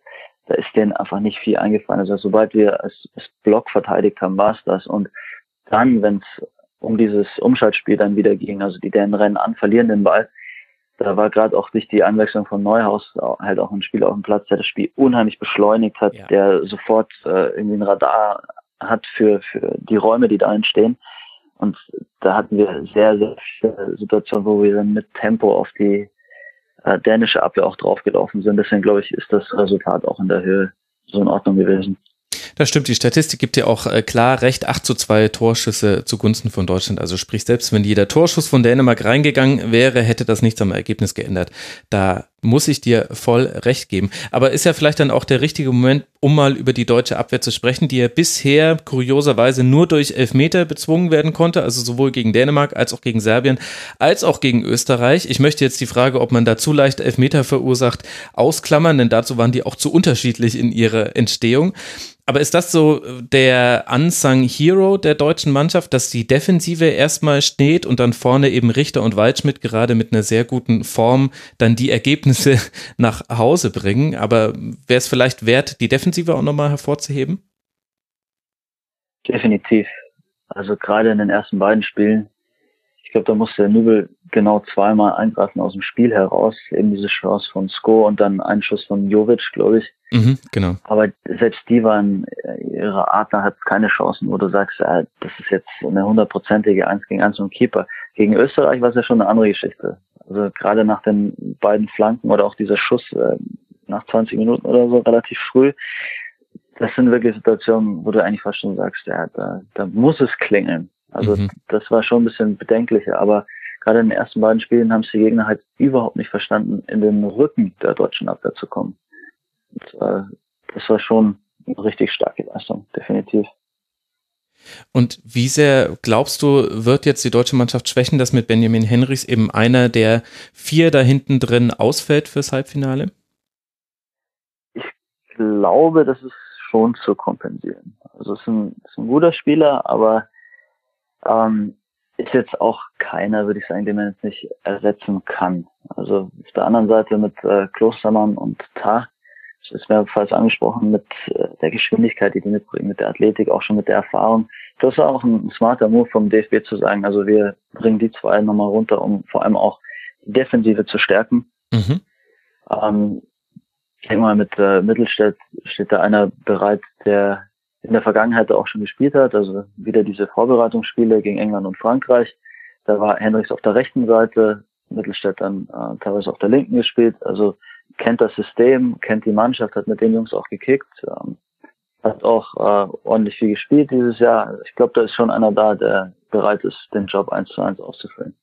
F: da ist denen einfach nicht viel eingefallen. Also sobald wir als, als Block verteidigt haben, war es das. Und dann, wenn es um dieses Umschaltspiel dann wieder ging, also die Dänen rennen an, verlieren den Ball, da war gerade auch durch die Anwechslung von Neuhaus halt auch ein Spieler auf dem Platz, der das Spiel unheimlich beschleunigt hat, ja. der sofort äh, irgendwie ein Radar hat für, für die Räume, die da entstehen. Und da hatten wir sehr, sehr viele Situationen, wo wir dann mit Tempo auf die äh, dänische Abwehr auch draufgelaufen sind. Deswegen glaube ich, ist das Resultat auch in der Höhe so in Ordnung gewesen.
E: Das stimmt, die Statistik gibt ja auch äh, klar recht, 8 zu 2 Torschüsse zugunsten von Deutschland. Also sprich, selbst wenn jeder Torschuss von Dänemark reingegangen wäre, hätte das nichts am Ergebnis geändert. Da muss ich dir voll recht geben. Aber ist ja vielleicht dann auch der richtige Moment, um mal über die deutsche Abwehr zu sprechen, die ja bisher kurioserweise nur durch Elfmeter bezwungen werden konnte, also sowohl gegen Dänemark als auch gegen Serbien, als auch gegen Österreich. Ich möchte jetzt die Frage, ob man da zu leicht Elfmeter verursacht, ausklammern, denn dazu waren die auch zu unterschiedlich in ihrer Entstehung. Aber ist das so der unsung Hero der deutschen Mannschaft, dass die Defensive erstmal steht und dann vorne eben Richter und Waldschmidt gerade mit einer sehr guten Form dann die Ergebnisse [laughs] nach Hause bringen? Aber wäre es vielleicht wert, die Defensive auch nochmal hervorzuheben?
F: Definitiv. Also gerade in den ersten beiden Spielen glaube, da musste Nübel genau zweimal eingreifen aus dem Spiel heraus. Eben diese Chance von Sko und dann ein Schuss von Jovic, glaube ich.
E: Mhm, genau.
F: Aber selbst die waren, äh, ihre Adler hat keine Chancen, wo du sagst, äh, das ist jetzt eine hundertprozentige Eins gegen Eins und Keeper. Gegen Österreich war es ja schon eine andere Geschichte. Also gerade nach den beiden Flanken oder auch dieser Schuss äh, nach 20 Minuten oder so relativ früh, das sind wirklich Situationen, wo du eigentlich fast schon sagst, ja, da, da muss es klingeln. Also mhm. das war schon ein bisschen bedenklicher, aber gerade in den ersten beiden Spielen haben es die Gegner halt überhaupt nicht verstanden, in den Rücken der deutschen Abwehr zu kommen. Und, äh, das war schon eine richtig starke Leistung, definitiv.
E: Und wie sehr glaubst du, wird jetzt die deutsche Mannschaft schwächen, dass mit Benjamin Henrichs eben einer der vier da hinten drin ausfällt fürs Halbfinale?
F: Ich glaube, das ist schon zu kompensieren. Also es ist ein, ist ein guter Spieler, aber ähm, ist jetzt auch keiner, würde ich sagen, den man jetzt nicht ersetzen kann. Also auf der anderen Seite mit äh, Klostermann und Tah, das ist mehrfach angesprochen, mit äh, der Geschwindigkeit, die die mitbringen, mit der Athletik, auch schon mit der Erfahrung. Das war auch ein smarter Move vom DFB zu sagen, also wir bringen die zwei nochmal runter, um vor allem auch die Defensive zu stärken. Mhm. Ähm, ich denke mal, mit äh, Mittelstädt steht da einer bereit, der in der Vergangenheit auch schon gespielt hat. Also wieder diese Vorbereitungsspiele gegen England und Frankreich. Da war Henrichs auf der rechten Seite, Mittelstädt dann äh, teilweise auf der linken gespielt. Also kennt das System, kennt die Mannschaft, hat mit den Jungs auch gekickt, ähm, hat auch äh, ordentlich viel gespielt dieses Jahr. Ich glaube, da ist schon einer da, der bereit ist, den Job eins zu eins auszufüllen.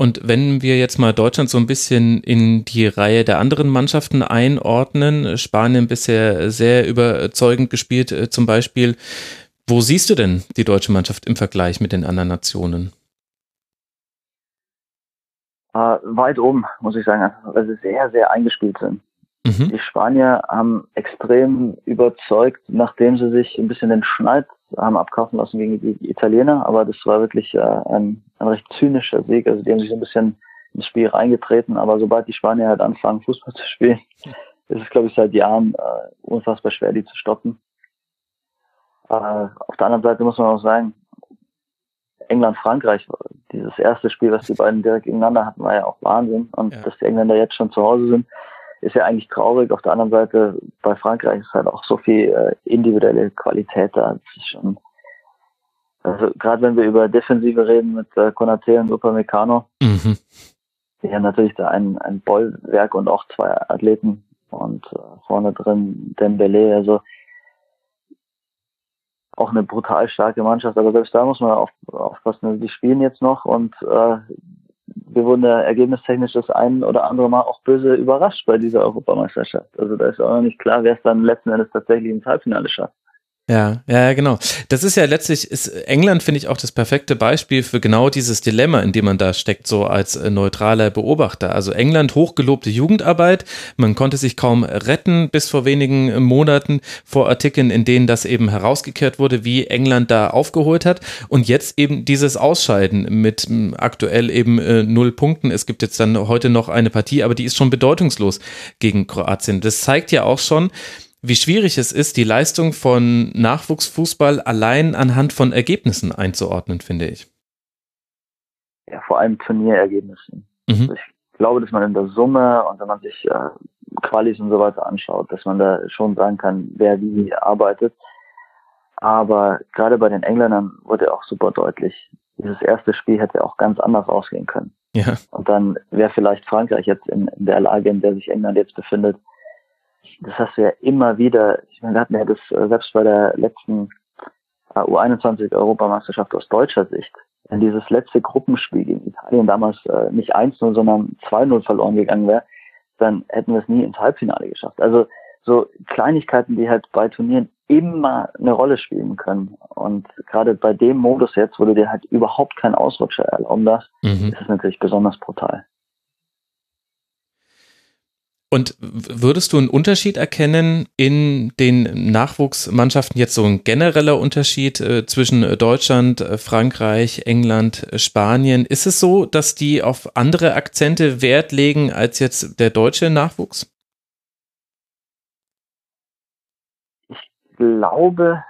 E: Und wenn wir jetzt mal Deutschland so ein bisschen in die Reihe der anderen Mannschaften einordnen, Spanien bisher sehr überzeugend gespielt äh, zum Beispiel. Wo siehst du denn die deutsche Mannschaft im Vergleich mit den anderen Nationen?
F: Äh, weit oben, muss ich sagen, weil sie sehr, sehr eingespielt sind. Mhm. Die Spanier haben extrem überzeugt, nachdem sie sich ein bisschen den Schneid haben abkaufen lassen gegen die Italiener, aber das war wirklich äh, ein, ein recht zynischer Sieg. Also die haben sich so ein bisschen ins Spiel reingetreten, aber sobald die Spanier halt anfangen, Fußball zu spielen, [laughs] ist es, glaube ich, seit Jahren äh, unfassbar schwer, die zu stoppen. Äh, auf der anderen Seite muss man auch sagen, England-Frankreich, dieses erste Spiel, was die beiden direkt gegeneinander hatten, war ja auch Wahnsinn. Und ja. dass die Engländer jetzt schon zu Hause sind, ist ja eigentlich traurig. Auf der anderen Seite, bei Frankreich ist halt auch so viel äh, individuelle Qualität da. Das ist schon, also gerade wenn wir über Defensive reden mit äh, Konate und Upamecano, mhm. die haben natürlich da ein, ein Bollwerk und auch zwei Athleten und äh, vorne drin Dembele, also auch eine brutal starke Mannschaft, aber selbst da muss man auf, aufpassen. Die spielen jetzt noch und äh, wir wurden ja ergebnistechnisch das ein oder andere Mal auch böse überrascht bei dieser Europameisterschaft. Also da ist auch noch nicht klar, wer es dann letzten Endes tatsächlich ins Halbfinale schafft.
E: Ja, ja, genau. Das ist ja letztlich, ist England, finde ich, auch das perfekte Beispiel für genau dieses Dilemma, in dem man da steckt, so als äh, neutraler Beobachter. Also England hochgelobte Jugendarbeit, man konnte sich kaum retten bis vor wenigen Monaten vor Artikeln, in denen das eben herausgekehrt wurde, wie England da aufgeholt hat. Und jetzt eben dieses Ausscheiden mit aktuell eben äh, null Punkten. Es gibt jetzt dann heute noch eine Partie, aber die ist schon bedeutungslos gegen Kroatien. Das zeigt ja auch schon, wie schwierig es ist, die Leistung von Nachwuchsfußball allein anhand von Ergebnissen einzuordnen, finde ich.
F: Ja, vor allem Turnierergebnissen. Mhm. Also ich glaube, dass man in der Summe und wenn man sich äh, Qualis und so weiter anschaut, dass man da schon sagen kann, wer wie arbeitet. Aber gerade bei den Engländern wurde auch super deutlich, dieses erste Spiel hätte auch ganz anders ausgehen können. Ja. Und dann wäre vielleicht Frankreich jetzt in, in der Lage, in der sich England jetzt befindet, das hast du ja immer wieder, ich meine, wir hatten ja das äh, selbst bei der letzten äh, U21 Europameisterschaft aus deutscher Sicht, wenn dieses letzte Gruppenspiel gegen Italien damals äh, nicht 1-0, sondern 2-0 verloren gegangen wäre, dann hätten wir es nie ins Halbfinale geschafft. Also so Kleinigkeiten, die halt bei Turnieren immer eine Rolle spielen können. Und gerade bei dem Modus jetzt, wo du dir halt überhaupt keinen Ausrutscher erlauben darfst, mhm. ist es natürlich besonders brutal.
E: Und würdest du einen Unterschied erkennen in den Nachwuchsmannschaften, jetzt so ein genereller Unterschied äh, zwischen Deutschland, äh, Frankreich, England, äh, Spanien? Ist es so, dass die auf andere Akzente Wert legen als jetzt der deutsche Nachwuchs?
F: Ich glaube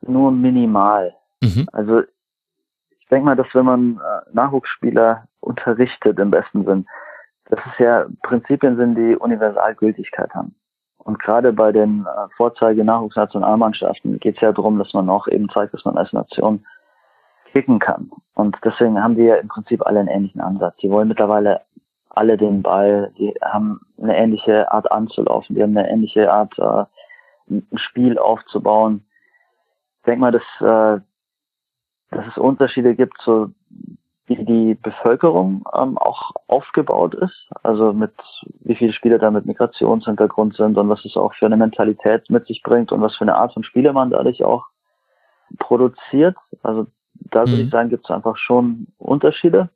F: nur minimal. Mhm. Also ich denke mal, dass wenn man Nachwuchsspieler unterrichtet im besten Sinn, dass es ja Prinzipien sind, die Universalgültigkeit haben. Und gerade bei den äh, Vorzeige-Nachwuchsnationalmannschaften geht es ja darum, dass man auch eben zeigt, dass man als Nation kicken kann. Und deswegen haben die ja im Prinzip alle einen ähnlichen Ansatz. Die wollen mittlerweile alle den Ball, die haben eine ähnliche Art anzulaufen, die haben eine ähnliche Art, äh, ein Spiel aufzubauen. Ich denke mal, dass, äh, dass es Unterschiede gibt, so wie die Bevölkerung ähm, auch aufgebaut ist, also mit wie viele Spieler da mit Migrationshintergrund sind und was es auch für eine Mentalität mit sich bringt und was für eine Art von Spieler man dadurch auch produziert. Also da würde ich
E: Mhm.
F: sagen, gibt es einfach schon Unterschiede.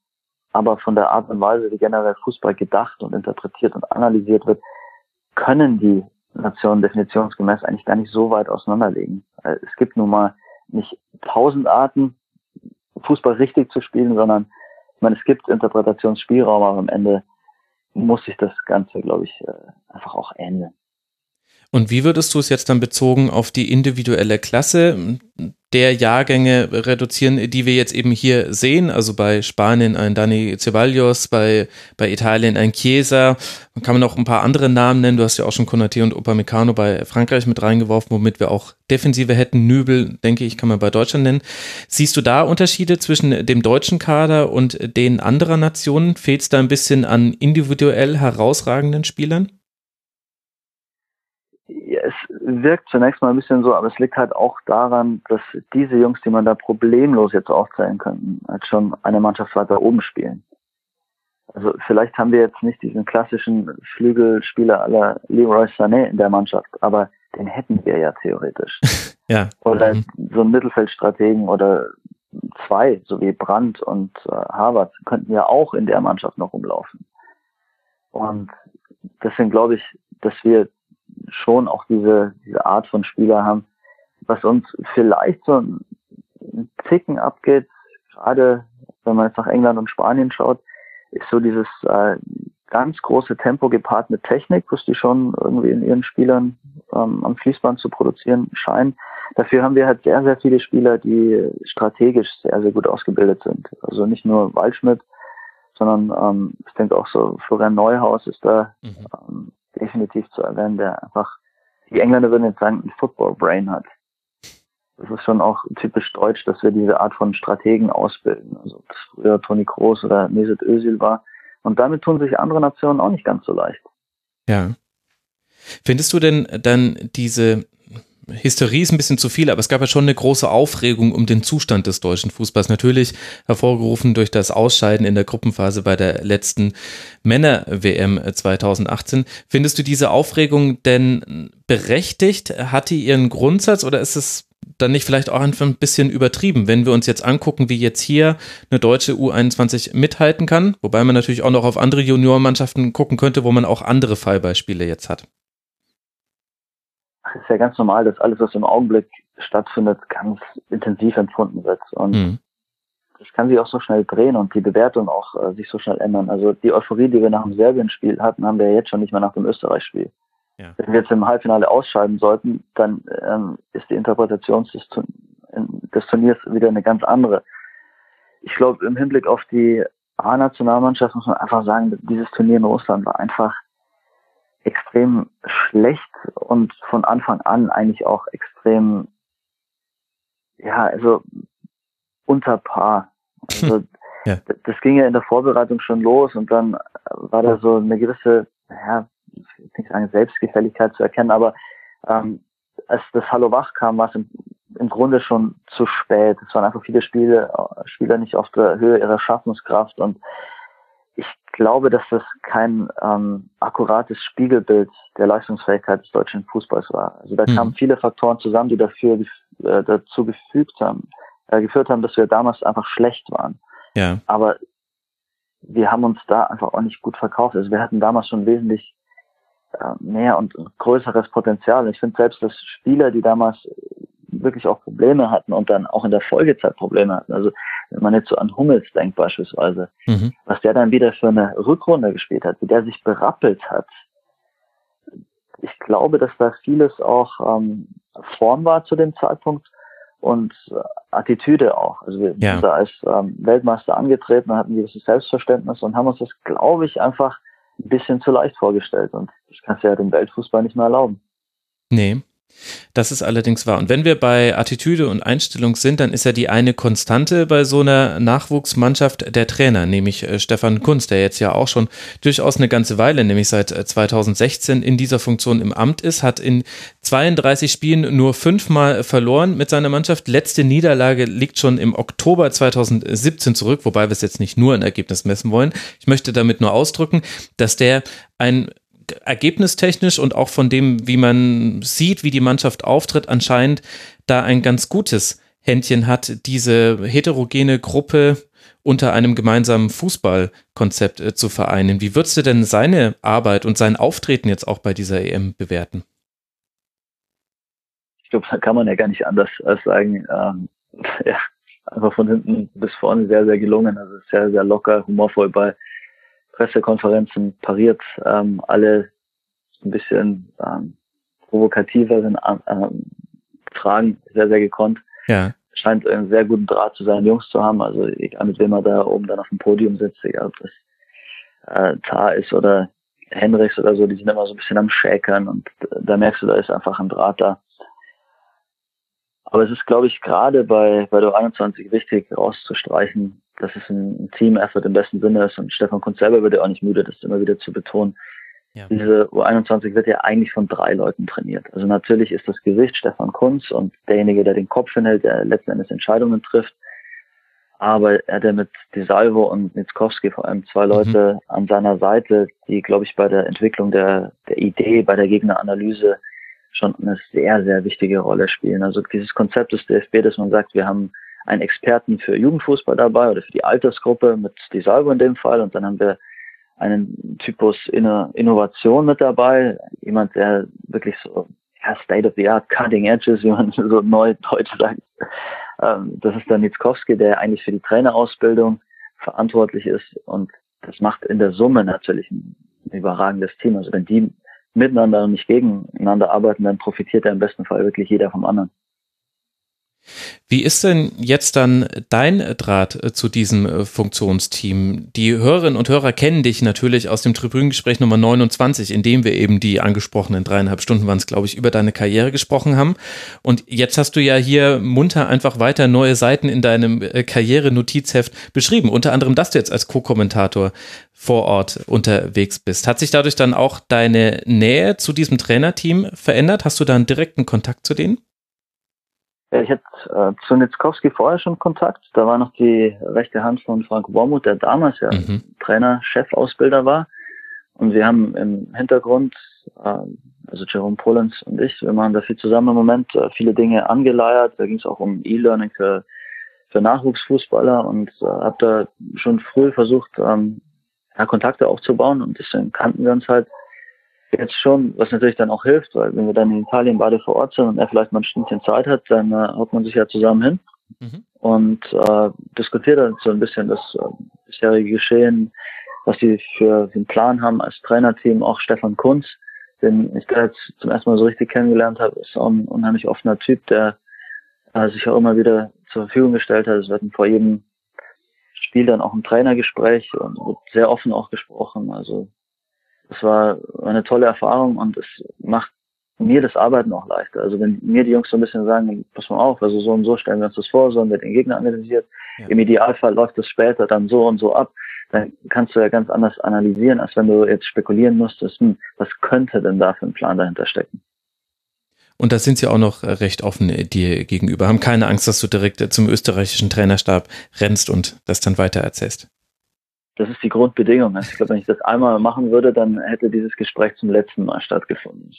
F: Aber von der Art und Weise, wie generell Fußball gedacht und interpretiert und analysiert wird, können die Nationen definitionsgemäß eigentlich gar nicht so weit auseinanderlegen. Äh, Es gibt nun mal nicht tausend Arten, Fußball richtig zu spielen, sondern ich meine, es gibt Interpretationsspielraum, aber am Ende muss sich das Ganze, glaube ich, äh, einfach auch ändern.
E: Und wie würdest du es jetzt dann bezogen auf die individuelle Klasse der Jahrgänge reduzieren, die wir jetzt eben hier sehen? Also bei Spanien ein Dani Ceballos, bei, bei Italien ein Chiesa. Man kann man auch ein paar andere Namen nennen. Du hast ja auch schon Konate und Upamecano bei Frankreich mit reingeworfen, womit wir auch Defensive hätten. Nübel, denke ich, kann man bei Deutschland nennen. Siehst du da Unterschiede zwischen dem deutschen Kader und den anderer Nationen? Fehlt es da ein bisschen an individuell herausragenden Spielern?
F: Es wirkt zunächst mal ein bisschen so, aber es liegt halt auch daran, dass diese Jungs, die man da problemlos jetzt aufzählen könnten, halt schon eine Mannschaft weiter oben spielen. Also vielleicht haben wir jetzt nicht diesen klassischen Flügelspieler aller Leroy Sané in der Mannschaft, aber den hätten wir ja theoretisch. [laughs]
E: Ja.
F: Oder
E: Mhm.
F: so einen Mittelfeldstrategen oder zwei, so wie Brandt und äh, Harvard, könnten ja auch in der Mannschaft noch rumlaufen. Und deswegen glaube ich, dass wir schon auch diese, diese Art von Spieler haben, was uns vielleicht so ein Ticken abgeht, gerade wenn man jetzt nach England und Spanien schaut, ist so dieses äh, ganz große Tempo gepaart mit Technik, was die schon irgendwie in ihren Spielern ähm, am Fließband zu produzieren scheinen. Dafür haben wir halt sehr, sehr viele Spieler, die strategisch sehr, sehr gut ausgebildet sind. Also nicht nur Waldschmidt, sondern ähm, ich denke auch so Florian Neuhaus ist da
E: Mhm.
F: ähm, definitiv zu erwähnen, der einfach, die Engländer würden jetzt sagen, ein Football Brain hat. Das ist schon auch typisch deutsch, dass wir diese Art von Strategen ausbilden. Also ob das früher Toni Kroos oder Mesut Özil war. Und damit tun sich andere Nationen auch nicht ganz so leicht.
E: Ja. Findest du denn dann diese Hysterie ist ein bisschen zu viel, aber es gab ja schon eine große Aufregung um den Zustand des deutschen Fußballs. Natürlich hervorgerufen durch das Ausscheiden in der Gruppenphase bei der letzten Männer-WM 2018. Findest du diese Aufregung denn berechtigt? Hat die ihren Grundsatz oder ist es dann nicht vielleicht auch einfach ein bisschen übertrieben, wenn wir uns jetzt angucken, wie jetzt hier eine deutsche U21 mithalten kann, wobei man natürlich auch noch auf andere Juniormannschaften gucken könnte, wo man auch andere Fallbeispiele jetzt hat.
F: Es ist ja ganz normal, dass alles, was im Augenblick stattfindet, ganz intensiv empfunden wird. Und
E: Mhm.
F: das kann sich auch so schnell drehen und die Bewertung auch äh, sich so schnell ändern. Also die Euphorie, die wir nach dem Serbien-Spiel hatten, haben wir ja jetzt schon nicht mehr nach dem Österreich-Spiel.
E: Ja.
F: Wenn wir jetzt im Halbfinale ausscheiden sollten, dann ähm, ist die Interpretation des, Turn des Turniers wieder eine ganz andere. Ich glaube, im Hinblick auf die A-Nationalmannschaft muss man einfach sagen, dieses Turnier in Russland war einfach extrem schlecht und von Anfang an eigentlich auch extrem, ja, also unter Paar. Also
E: Ja.
F: d- das ging ja in der Vorbereitung schon los und dann war da so eine gewisse, ja, ich will nicht sagen Selbstgefälligkeit zu erkennen, aber ähm, als das Hallo Wach kam, war es im, im Grunde schon zu spät. Es waren einfach viele Spiele, Spieler nicht auf der Höhe ihrer Schaffenskraft und glaube, dass das kein ähm, akkurates Spiegelbild der Leistungsfähigkeit des deutschen Fußballs war. Also da
E: Mhm.
F: kamen viele Faktoren zusammen, die dafür äh, dazu gefügt haben, äh, geführt haben, dass wir damals einfach schlecht waren.
E: Ja.
F: Aber wir haben uns da einfach auch nicht gut verkauft. Also wir hatten damals schon wesentlich äh, mehr und größeres Potenzial. Ich finde selbst, dass Spieler, die damals wirklich auch Probleme hatten und dann auch in der Folgezeit Probleme hatten. Also wenn man jetzt so an Hummels denkt beispielsweise,
E: Mhm.
F: was der dann wieder für eine Rückrunde gespielt hat, wie der sich berappelt hat. Ich glaube, dass da vieles auch ähm, Form war zu dem Zeitpunkt und äh, Attitüde auch. Also wir
E: Ja.
F: sind da als ähm, Weltmeister angetreten und hatten ein gewisses Selbstverständnis und haben uns das, glaube ich, einfach ein bisschen zu leicht vorgestellt. Und das kannst du ja dem Weltfußball nicht mehr erlauben.
E: Nee. Das ist allerdings wahr. Und wenn wir bei Attitüde und Einstellung sind, dann ist ja die eine Konstante bei so einer Nachwuchsmannschaft der Trainer, nämlich äh, Stefan Kunz, der jetzt ja auch schon durchaus eine ganze Weile, nämlich seit 2016 äh, in dieser Funktion im Amt ist, hat in 32 Spielen nur fünfmal verloren mit seiner Mannschaft. Letzte Niederlage liegt schon im Oktober 2017 zurück, wobei wir es jetzt nicht nur ein Ergebnis messen wollen. Ich möchte damit nur ausdrücken, dass der ein ergebnistechnisch und auch von dem, wie man sieht, wie die Mannschaft auftritt, anscheinend da ein ganz gutes Händchen hat, diese heterogene Gruppe unter einem gemeinsamen Fußballkonzept äh, zu vereinen. Wie würdest du denn seine Arbeit und sein Auftreten jetzt auch bei dieser EM bewerten?
F: Ich glaube, da kann man ja gar nicht anders als sagen, ähm, [laughs] ja, einfach von hinten bis vorne sehr, sehr gelungen. Also sehr, sehr locker, humorvoll bei Pressekonferenzen pariert, ähm, alle ein bisschen ähm, provokativeren ähm, Fragen, sehr, sehr gekonnt.
E: Ja.
F: Scheint einen sehr guten Draht zu seinen Jungs zu haben. Also egal mit wem er da oben dann auf dem Podium sitzt, egal ob das äh, Tar ist oder Henrichs oder so, die sind immer so ein bisschen am Schäkern und da merkst du, da ist einfach ein Draht da. Aber es ist, glaube ich, gerade bei, bei der 21 wichtig rauszustreichen, dass es ein Team-Effort im besten Sinne ist. Und Stefan Kunz selber wird ja auch nicht müde, das immer wieder zu betonen. Ja. Diese U21 wird ja eigentlich von drei Leuten trainiert. Also natürlich ist das Gesicht Stefan Kunz und derjenige, der den Kopf hinhält, der letzten Endes Entscheidungen trifft. Aber er hat ja mit DeSalvo und Nitzkowski vor allem zwei mhm. Leute mhm. an seiner Seite, die, glaube ich, bei der Entwicklung der, der Idee, bei der Gegneranalyse schon eine sehr, sehr wichtige Rolle spielen. Also dieses Konzept des DFB, dass man sagt, wir haben einen Experten für Jugendfußball dabei oder für die Altersgruppe mit DeSalvo in dem Fall und dann haben wir einen Typus Innovation mit dabei, jemand, der wirklich so ja, State of the Art, Cutting Edges, wie man [laughs] so neu heute sagt. Ähm, das ist dann Nitzkowski, der eigentlich für die Trainerausbildung verantwortlich ist und das macht in der Summe natürlich ein überragendes Team. Also wenn die miteinander und nicht gegeneinander arbeiten, dann profitiert er im besten Fall wirklich jeder vom anderen.
E: Wie ist denn jetzt dann dein Draht äh, zu diesem äh, Funktionsteam? Die Hörerinnen und Hörer kennen dich natürlich aus dem Tribünengespräch Nummer 29, in dem wir eben die angesprochenen dreieinhalb Stunden waren es, glaube ich, über deine Karriere gesprochen haben. Und jetzt hast du ja hier munter einfach weiter neue Seiten in deinem äh, Karriere-Notizheft beschrieben. Unter anderem, dass du jetzt als Co-Kommentator vor Ort unterwegs bist. Hat sich dadurch dann auch deine Nähe zu diesem Trainerteam verändert? Hast du da einen direkten Kontakt zu denen?
F: Ja, ich hatte äh, zu Nitzkowski vorher schon Kontakt. Da war noch die rechte Hand von Frank Wormuth, der damals ja mhm. Trainer, Chef, Ausbilder war. Und wir haben im Hintergrund, äh, also Jerome Polenz und ich, wir machen da viel zusammen im Moment, äh, viele Dinge angeleiert. Da ging es auch um E-Learning für, für Nachwuchsfußballer und äh, habe da schon früh versucht, ähm, ja, Kontakte aufzubauen und deswegen kannten wir uns halt jetzt schon, was natürlich dann auch hilft, weil wenn wir dann in Italien beide vor Ort sind und er vielleicht mal ein Stündchen Zeit hat, dann äh, haut man sich ja zusammen hin mhm. und äh, diskutiert dann so ein bisschen das äh, bisherige Geschehen, was sie für den Plan haben als Trainerteam, auch Stefan Kunz, den ich da jetzt zum ersten Mal so richtig kennengelernt habe, ist auch ein unheimlich offener Typ, der äh, sich auch immer wieder zur Verfügung gestellt hat. Es wird vor jedem Spiel dann auch ein Trainergespräch und wird sehr offen auch gesprochen. Also es war eine tolle Erfahrung und es macht mir das Arbeiten auch leichter. Also wenn mir die Jungs so ein bisschen sagen, pass mal auf, also so und so stellen wir uns das vor, so und wird den Gegner analysiert. Ja. Im Idealfall läuft es später dann so und so ab. Dann kannst du ja ganz anders analysieren, als wenn du jetzt spekulieren musstest, hm, was könnte denn da für ein Plan dahinter stecken.
E: Und da sind sie auch noch recht offen dir gegenüber, haben keine Angst, dass du direkt zum österreichischen Trainerstab rennst und das dann weiter erzählst.
F: Das ist die Grundbedingung. Also ich glaube, wenn ich das einmal machen würde, dann hätte dieses Gespräch zum letzten Mal stattgefunden.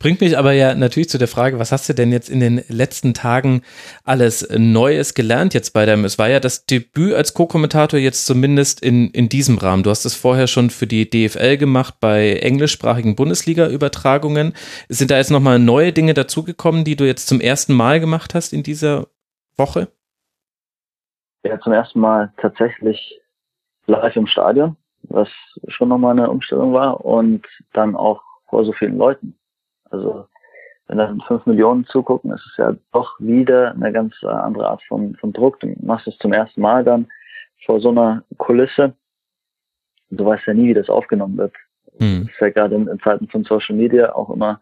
E: Bringt mich aber ja natürlich zu der Frage, was hast du denn jetzt in den letzten Tagen alles Neues gelernt jetzt bei deinem, es war ja das Debüt als Co-Kommentator jetzt zumindest in, in diesem Rahmen. Du hast es vorher schon für die DFL gemacht bei englischsprachigen Bundesliga-Übertragungen. Sind da jetzt nochmal neue Dinge dazugekommen, die du jetzt zum ersten Mal gemacht hast in dieser Woche?
F: Ja, zum ersten Mal tatsächlich live im Stadion, was schon nochmal eine Umstellung war und dann auch vor so vielen Leuten. Also wenn dann fünf Millionen zugucken, ist es ja doch wieder eine ganz äh, andere Art von, von Druck. Du machst es zum ersten Mal dann vor so einer Kulisse. Du weißt ja nie, wie das aufgenommen wird. Mhm. Das ist ja gerade in, in, Zeiten von Social Media auch immer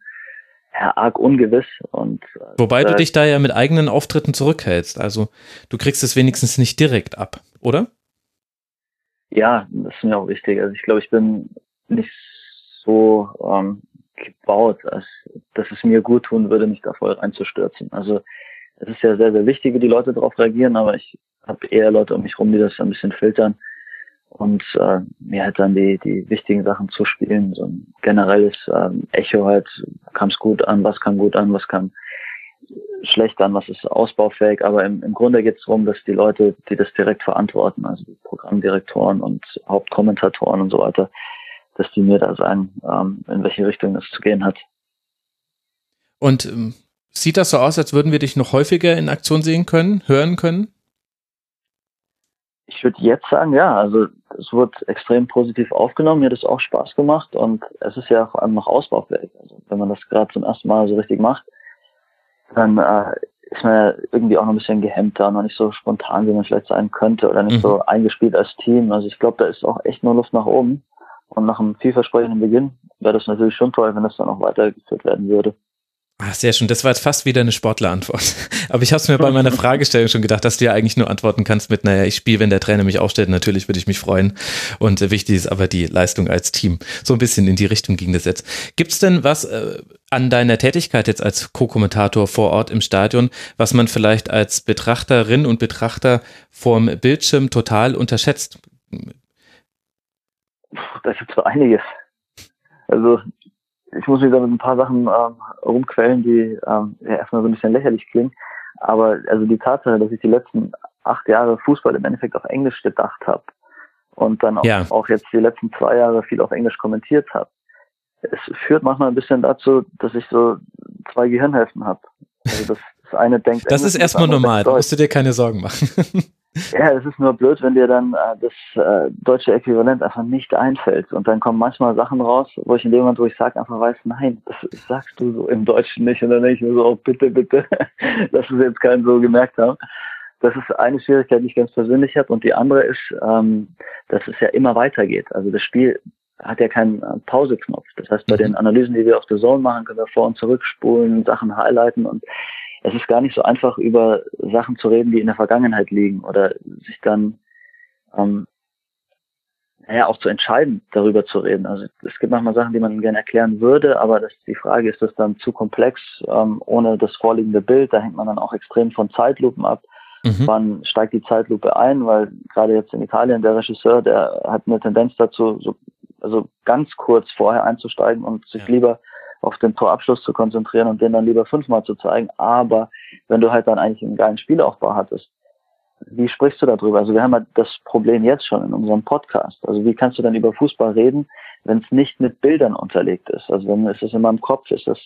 F: ja, arg ungewiss. Und,
E: Wobei äh, du dich da ja mit eigenen Auftritten zurückhältst. Also du kriegst es wenigstens nicht direkt ab, oder?
F: Ja, das ist mir auch wichtig. Also ich glaube, ich bin nicht so ähm, gebaut, als dass es mir gut tun würde, mich da voll reinzustürzen. Also es ist ja sehr, sehr wichtig, wie die Leute darauf reagieren, aber ich habe eher Leute um mich rum, die das ein bisschen filtern und äh, mir halt dann die, die wichtigen Sachen zu spielen. So ein generelles ähm, Echo halt, kam es gut an, was kam gut an, was kam schlecht an, was ist ausbaufähig, aber im, im Grunde geht es darum, dass die Leute, die das direkt verantworten, also die Programmdirektoren und Hauptkommentatoren und so weiter, dass die mir da sagen, ähm, in welche Richtung es zu gehen hat.
E: Und ähm, sieht das so aus, als würden wir dich noch häufiger in Aktion sehen können, hören können?
F: Ich würde jetzt sagen, ja, also es wird extrem positiv aufgenommen, mir hat es auch Spaß gemacht und es ist ja vor allem noch ausbaufähig. Also wenn man das gerade zum ersten Mal so richtig macht, dann äh, ist man ja irgendwie auch noch ein bisschen gehemmter, noch nicht so spontan, wie man vielleicht sein könnte oder nicht mhm. so eingespielt als Team. Also ich glaube, da ist auch echt nur Luft nach oben. Und nach einem vielversprechenden Beginn wäre das natürlich schon toll, wenn das dann auch weitergeführt werden würde.
E: Ach, sehr schön. Das war jetzt fast wieder eine Sportlerantwort. [laughs] Aber ich habe es mir bei meiner Fragestellung schon gedacht, dass du ja eigentlich nur antworten kannst mit, naja, ich spiele, wenn der Trainer mich aufstellt. Natürlich würde ich mich freuen. Und äh, wichtig ist aber die Leistung als Team. So ein bisschen in die Richtung ging das jetzt. Gibt es denn was äh, an deiner Tätigkeit jetzt als Co-Kommentator vor Ort im Stadion, was man vielleicht als Betrachterin und Betrachter vorm Bildschirm total unterschätzt?
F: Da gibt es so einiges. Also ich muss mich da mit ein paar Sachen ähm, rumquellen, die ähm, ja, erstmal so ein bisschen lächerlich klingen. Aber also die Tatsache, dass ich die letzten acht Jahre Fußball im Endeffekt auf Englisch gedacht habe und dann auch, ja. auch jetzt die letzten zwei Jahre viel auf Englisch kommentiert habe, es führt manchmal ein bisschen dazu, dass ich so zwei Gehirnhälften habe. Also das, das eine denkt.
E: Das Englisch, ist erstmal normal, da musst du dir keine Sorgen machen. [laughs]
F: Ja, es ist nur blöd, wenn dir dann äh, das äh, deutsche Äquivalent einfach nicht einfällt. Und dann kommen manchmal Sachen raus, wo ich in dem Moment, wo ich sage, einfach weiß, nein, das sagst du so im Deutschen nicht. Und dann denke ich mir so, oh, bitte, bitte, [laughs] dass es jetzt keinen so gemerkt haben. Das ist eine Schwierigkeit, die ich ganz persönlich habe. Und die andere ist, ähm, dass es ja immer weitergeht. Also das Spiel hat ja keinen äh, Pauseknopf. Das heißt, bei mhm. den Analysen, die wir auf der Zone machen, können wir vor und zurückspulen, Sachen highlighten und es ist gar nicht so einfach, über Sachen zu reden, die in der Vergangenheit liegen oder sich dann ähm, naja, auch zu entscheiden, darüber zu reden. Also es gibt manchmal Sachen, die man gerne erklären würde, aber das, die Frage ist das dann zu komplex ähm, ohne das vorliegende Bild. Da hängt man dann auch extrem von Zeitlupen ab. Mhm. Wann steigt die Zeitlupe ein? Weil gerade jetzt in Italien der Regisseur, der hat eine Tendenz dazu, so, also ganz kurz vorher einzusteigen und sich ja. lieber auf den Torabschluss zu konzentrieren und den dann lieber fünfmal zu zeigen. Aber wenn du halt dann eigentlich einen geilen Spielaufbau hattest, wie sprichst du darüber? Also wir haben halt das Problem jetzt schon in unserem Podcast. Also wie kannst du dann über Fußball reden, wenn es nicht mit Bildern unterlegt ist? Also wenn es ist in meinem Kopf, ist das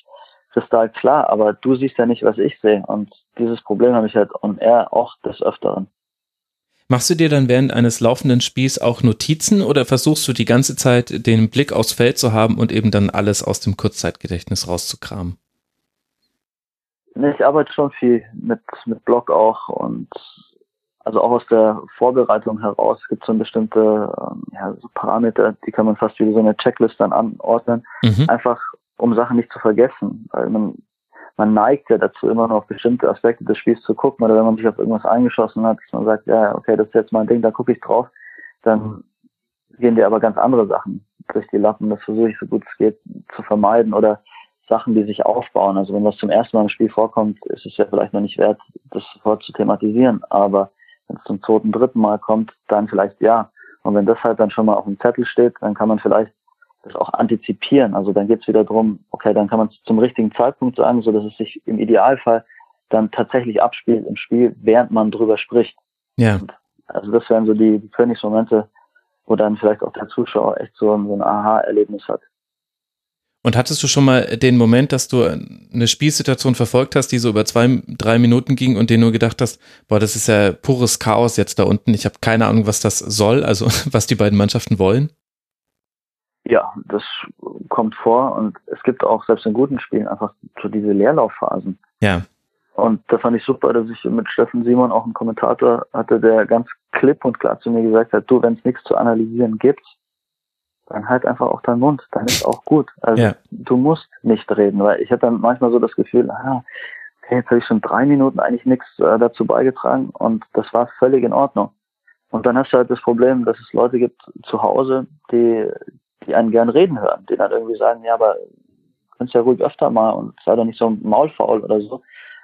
F: kristall klar, aber du siehst ja nicht, was ich sehe. Und dieses Problem habe ich halt und er auch des Öfteren.
E: Machst du dir dann während eines laufenden Spiels auch Notizen oder versuchst du die ganze Zeit den Blick aufs Feld zu haben und eben dann alles aus dem Kurzzeitgedächtnis rauszukramen?
F: Ich arbeite schon viel mit, mit Blog auch und also auch aus der Vorbereitung heraus gibt es so bestimmte ähm, ja, so Parameter, die kann man fast wie so eine Checklist dann anordnen, mhm. einfach um Sachen nicht zu vergessen, weil man man neigt ja dazu, immer noch bestimmte Aspekte des Spiels zu gucken oder wenn man sich auf irgendwas eingeschossen hat, dass man sagt, ja, okay, das ist jetzt mein Ding, da gucke ich drauf, dann gehen dir aber ganz andere Sachen durch die Lappen. Das versuche ich so gut es geht zu vermeiden oder Sachen, die sich aufbauen. Also wenn was zum ersten Mal im Spiel vorkommt, ist es ja vielleicht noch nicht wert, das sofort zu thematisieren. Aber wenn es zum zweiten, dritten Mal kommt, dann vielleicht ja. Und wenn das halt dann schon mal auf dem Zettel steht, dann kann man vielleicht das auch antizipieren. Also dann geht es wieder darum, okay, dann kann man es zum richtigen Zeitpunkt sagen, so dass es sich im Idealfall dann tatsächlich abspielt im Spiel, während man drüber spricht.
E: Ja. Und
F: also das wären so die, die Königsmomente, wo dann vielleicht auch der Zuschauer echt so, so ein Aha-Erlebnis hat.
E: Und hattest du schon mal den Moment, dass du eine Spielsituation verfolgt hast, die so über zwei, drei Minuten ging und dir nur gedacht hast, boah, das ist ja pures Chaos jetzt da unten. Ich habe keine Ahnung, was das soll, also [laughs] was die beiden Mannschaften wollen?
F: Ja, das kommt vor und es gibt auch selbst in guten Spielen einfach so diese Leerlaufphasen.
E: Ja.
F: Und da fand ich super, dass ich mit Steffen Simon auch einen Kommentator hatte, der ganz klipp und klar zu mir gesagt hat, du, wenn es nichts zu analysieren gibt, dann halt einfach auch deinen Mund, dann ist auch gut. Also
E: Ja.
F: du musst nicht reden, weil ich hatte dann manchmal so das Gefühl, ah, okay, jetzt habe ich schon drei Minuten eigentlich nichts äh, dazu beigetragen und das war völlig in Ordnung. Und dann hast du halt das Problem, dass es Leute gibt zu Hause, die, die einen gern reden hören, die dann irgendwie sagen, ja, aber kannst ja ruhig öfter mal und sei doch nicht so maulfaul oder so.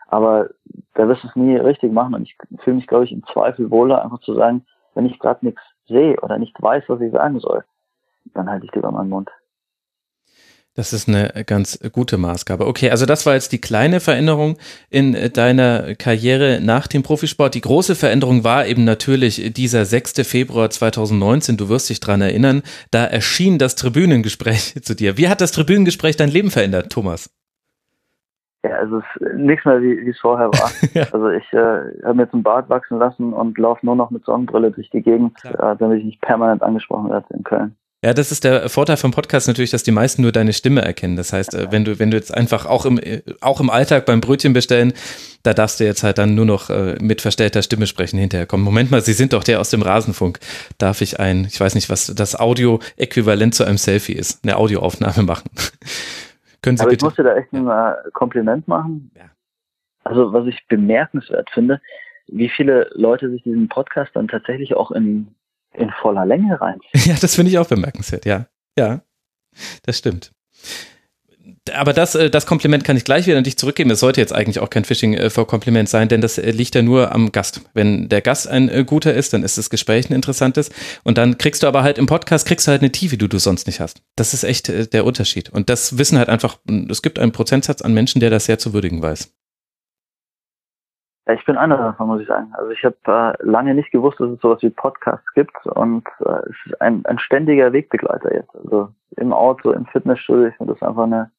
F: Aber da wirst du es nie richtig machen und ich fühle mich, glaube ich, im Zweifel wohler, einfach zu sagen, wenn ich gerade nichts sehe oder nicht weiß, was ich sagen soll, dann halte ich lieber meinen Mund.
E: Das ist eine ganz gute Maßgabe. Okay, also das war jetzt die kleine Veränderung in deiner Karriere nach dem Profisport. Die große Veränderung war eben natürlich dieser 6. Februar 2019. Du wirst dich dran erinnern. Da erschien das Tribünengespräch [laughs] zu dir. Wie hat das Tribünengespräch dein Leben verändert, Thomas?
F: Ja, also es ist nichts mehr, wie wie es vorher war. [laughs]
E: Ja.
F: Also ich äh, habe mir jetzt einen Bart wachsen lassen und laufe nur noch mit Sonnenbrille durch die Gegend, äh, damit ich nicht permanent angesprochen werde in Köln.
E: Ja, das ist der Vorteil vom Podcast natürlich, dass die meisten nur deine Stimme erkennen. Das heißt, äh, wenn du, wenn du jetzt einfach auch im, äh, auch im Alltag beim Brötchen bestellen, da darfst du jetzt halt dann nur noch äh, mit verstellter Stimme sprechen hinterher kommen. Moment mal, Sie sind doch der aus dem Rasenfunk. Darf ich ein, ich weiß nicht, was das Audio-Äquivalent zu einem Selfie ist, eine Audioaufnahme machen? [laughs] Können Sie
F: Aber ich
E: bitte?
F: muss dir da echt ein äh, Kompliment machen.
E: Ja.
F: Also was ich bemerkenswert finde, wie viele Leute sich diesen Podcast dann tatsächlich auch in, in voller Länge reinziehen. [laughs]
E: Ja, das finde ich auch bemerkenswert, ja. Ja, das stimmt. Aber das, äh, das Kompliment kann ich gleich wieder an dich zurückgeben. Es sollte jetzt eigentlich auch kein Phishing äh, for Kompliment sein, denn das äh, liegt ja nur am Gast. Wenn der Gast ein äh, guter ist, dann ist das Gespräch ein interessantes. Und dann kriegst du aber halt im Podcast, kriegst du halt eine Tiefe, die du sonst nicht hast. Das ist echt äh, der Unterschied. Und das wissen halt einfach, es gibt einen Prozentsatz an Menschen, der das sehr zu würdigen weiß.
F: Ja, ich bin einer davon, muss ich sagen. Also ich habe äh, lange nicht gewusst, dass es sowas wie Podcasts gibt und äh, es ist ein, ein ständiger Wegbegleiter jetzt. Also im Auto, im Fitnessstudio, ich finde das einfach eine,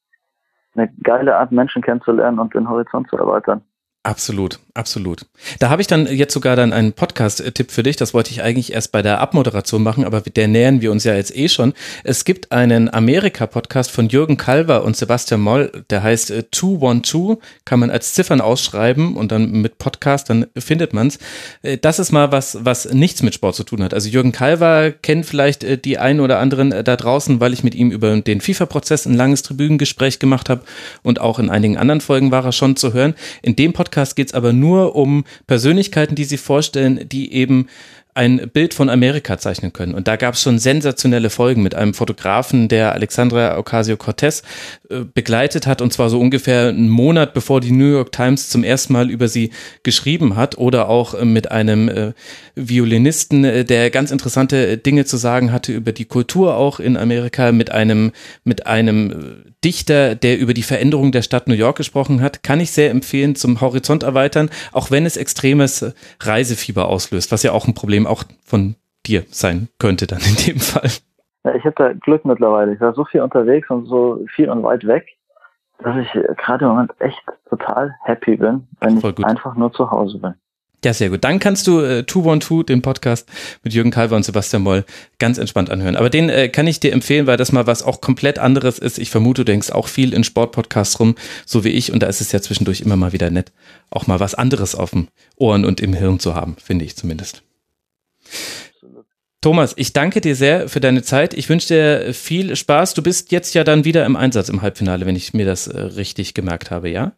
F: eine geile Art, Menschen kennenzulernen und den Horizont zu erweitern.
E: Absolut, absolut. Da habe ich dann jetzt sogar dann einen Podcast-Tipp für dich. Das wollte ich eigentlich erst bei der Abmoderation machen, aber der nähern wir uns ja jetzt eh schon. Es gibt einen Amerika-Podcast von Jürgen Kalver und Sebastian Moll, der heißt äh, 212, kann man als Ziffern ausschreiben und dann mit Podcast, dann findet man's. Äh, Das ist mal was, was nichts mit Sport zu tun hat. Also Jürgen Kalver kennt vielleicht äh, die einen oder anderen äh, da draußen, weil ich mit ihm über den FIFA-Prozess ein langes Tribünengespräch gemacht habe und auch in einigen anderen Folgen war er schon zu hören. In dem Podcast geht es aber nur um Persönlichkeiten, die sie vorstellen, die eben ein Bild von Amerika zeichnen können. Und da gab es schon sensationelle Folgen mit einem Fotografen, der Alexandra Ocasio-Cortez äh, begleitet hat, und zwar so ungefähr einen Monat bevor die New York Times zum ersten Mal über sie geschrieben hat, oder auch äh, mit einem äh, Violinisten, der ganz interessante Dinge zu sagen hatte über die Kultur auch in Amerika, mit einem, mit einem Dichter, der über die Veränderung der Stadt New York gesprochen hat, kann ich sehr empfehlen zum Horizont erweitern, auch wenn es extremes Reisefieber auslöst, was ja auch ein Problem auch von dir sein könnte dann in dem Fall.
F: Ja, ich habe da Glück mittlerweile. Ich war so viel unterwegs und so viel und weit weg, dass ich gerade im Moment echt total happy bin, wenn ich einfach nur zu Hause bin.
E: Ja, sehr gut. Dann kannst du äh, 212, den Podcast mit Jürgen Kalver und Sebastian Moll, ganz entspannt anhören. Aber den äh, kann ich dir empfehlen, weil das mal was auch komplett anderes ist. Ich vermute, du denkst auch viel in Sportpodcasts rum, so wie ich. Und da ist es ja zwischendurch immer mal wieder nett, auch mal was anderes auf den Ohren und im Hirn zu haben, finde ich zumindest. Thomas, ich danke dir sehr für deine Zeit. Ich wünsche dir viel Spaß. Du bist jetzt ja dann wieder im Einsatz im Halbfinale, wenn ich mir das äh, richtig gemerkt habe, ja?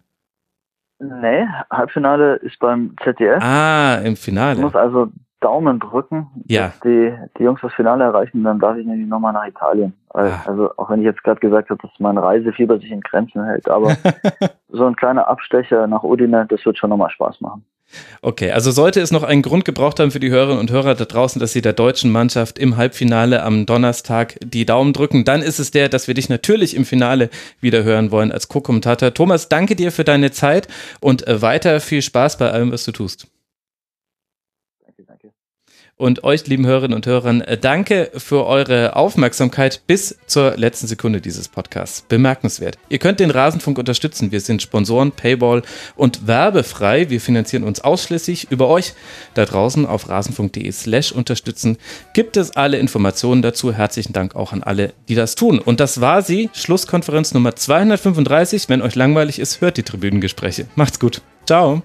F: Nee, Halbfinale ist beim ZDF.
E: Ah, im
F: Ich
E: Finale.
F: muss also Daumen drücken,
E: Ja.
F: dass die, die Jungs das Finale erreichen, dann darf ich nämlich nochmal nach Italien. Weil,
E: Ah.
F: Also auch wenn ich jetzt gerade gesagt habe, dass mein Reisefieber sich in Grenzen hält, aber [laughs] so ein kleiner Abstecher nach Udine, das wird schon nochmal Spaß machen.
E: Okay, also sollte es noch einen Grund gebraucht haben für die Hörerinnen und Hörer da draußen, dass sie der deutschen Mannschaft im Halbfinale am Donnerstag die Daumen drücken, dann ist es der, dass wir dich natürlich im Finale wieder hören wollen als Co-Kommentator. Thomas, danke dir für deine Zeit und äh, weiter viel Spaß bei allem, was du tust. Und euch, lieben Hörerinnen und Hörern, äh, danke für eure Aufmerksamkeit bis zur letzten Sekunde dieses Podcasts. Bemerkenswert. Ihr könnt den Rasenfunk unterstützen. Wir sind Sponsoren, Payball und werbefrei. Wir finanzieren uns ausschließlich über euch da draußen auf rasenfunk.de slash unterstützen. Gibt es alle Informationen dazu. Herzlichen Dank auch an alle, die das tun. Und das war sie, Schlusskonferenz Nummer 235. Wenn euch langweilig ist, hört die Tribünengespräche. Macht's gut. Ciao.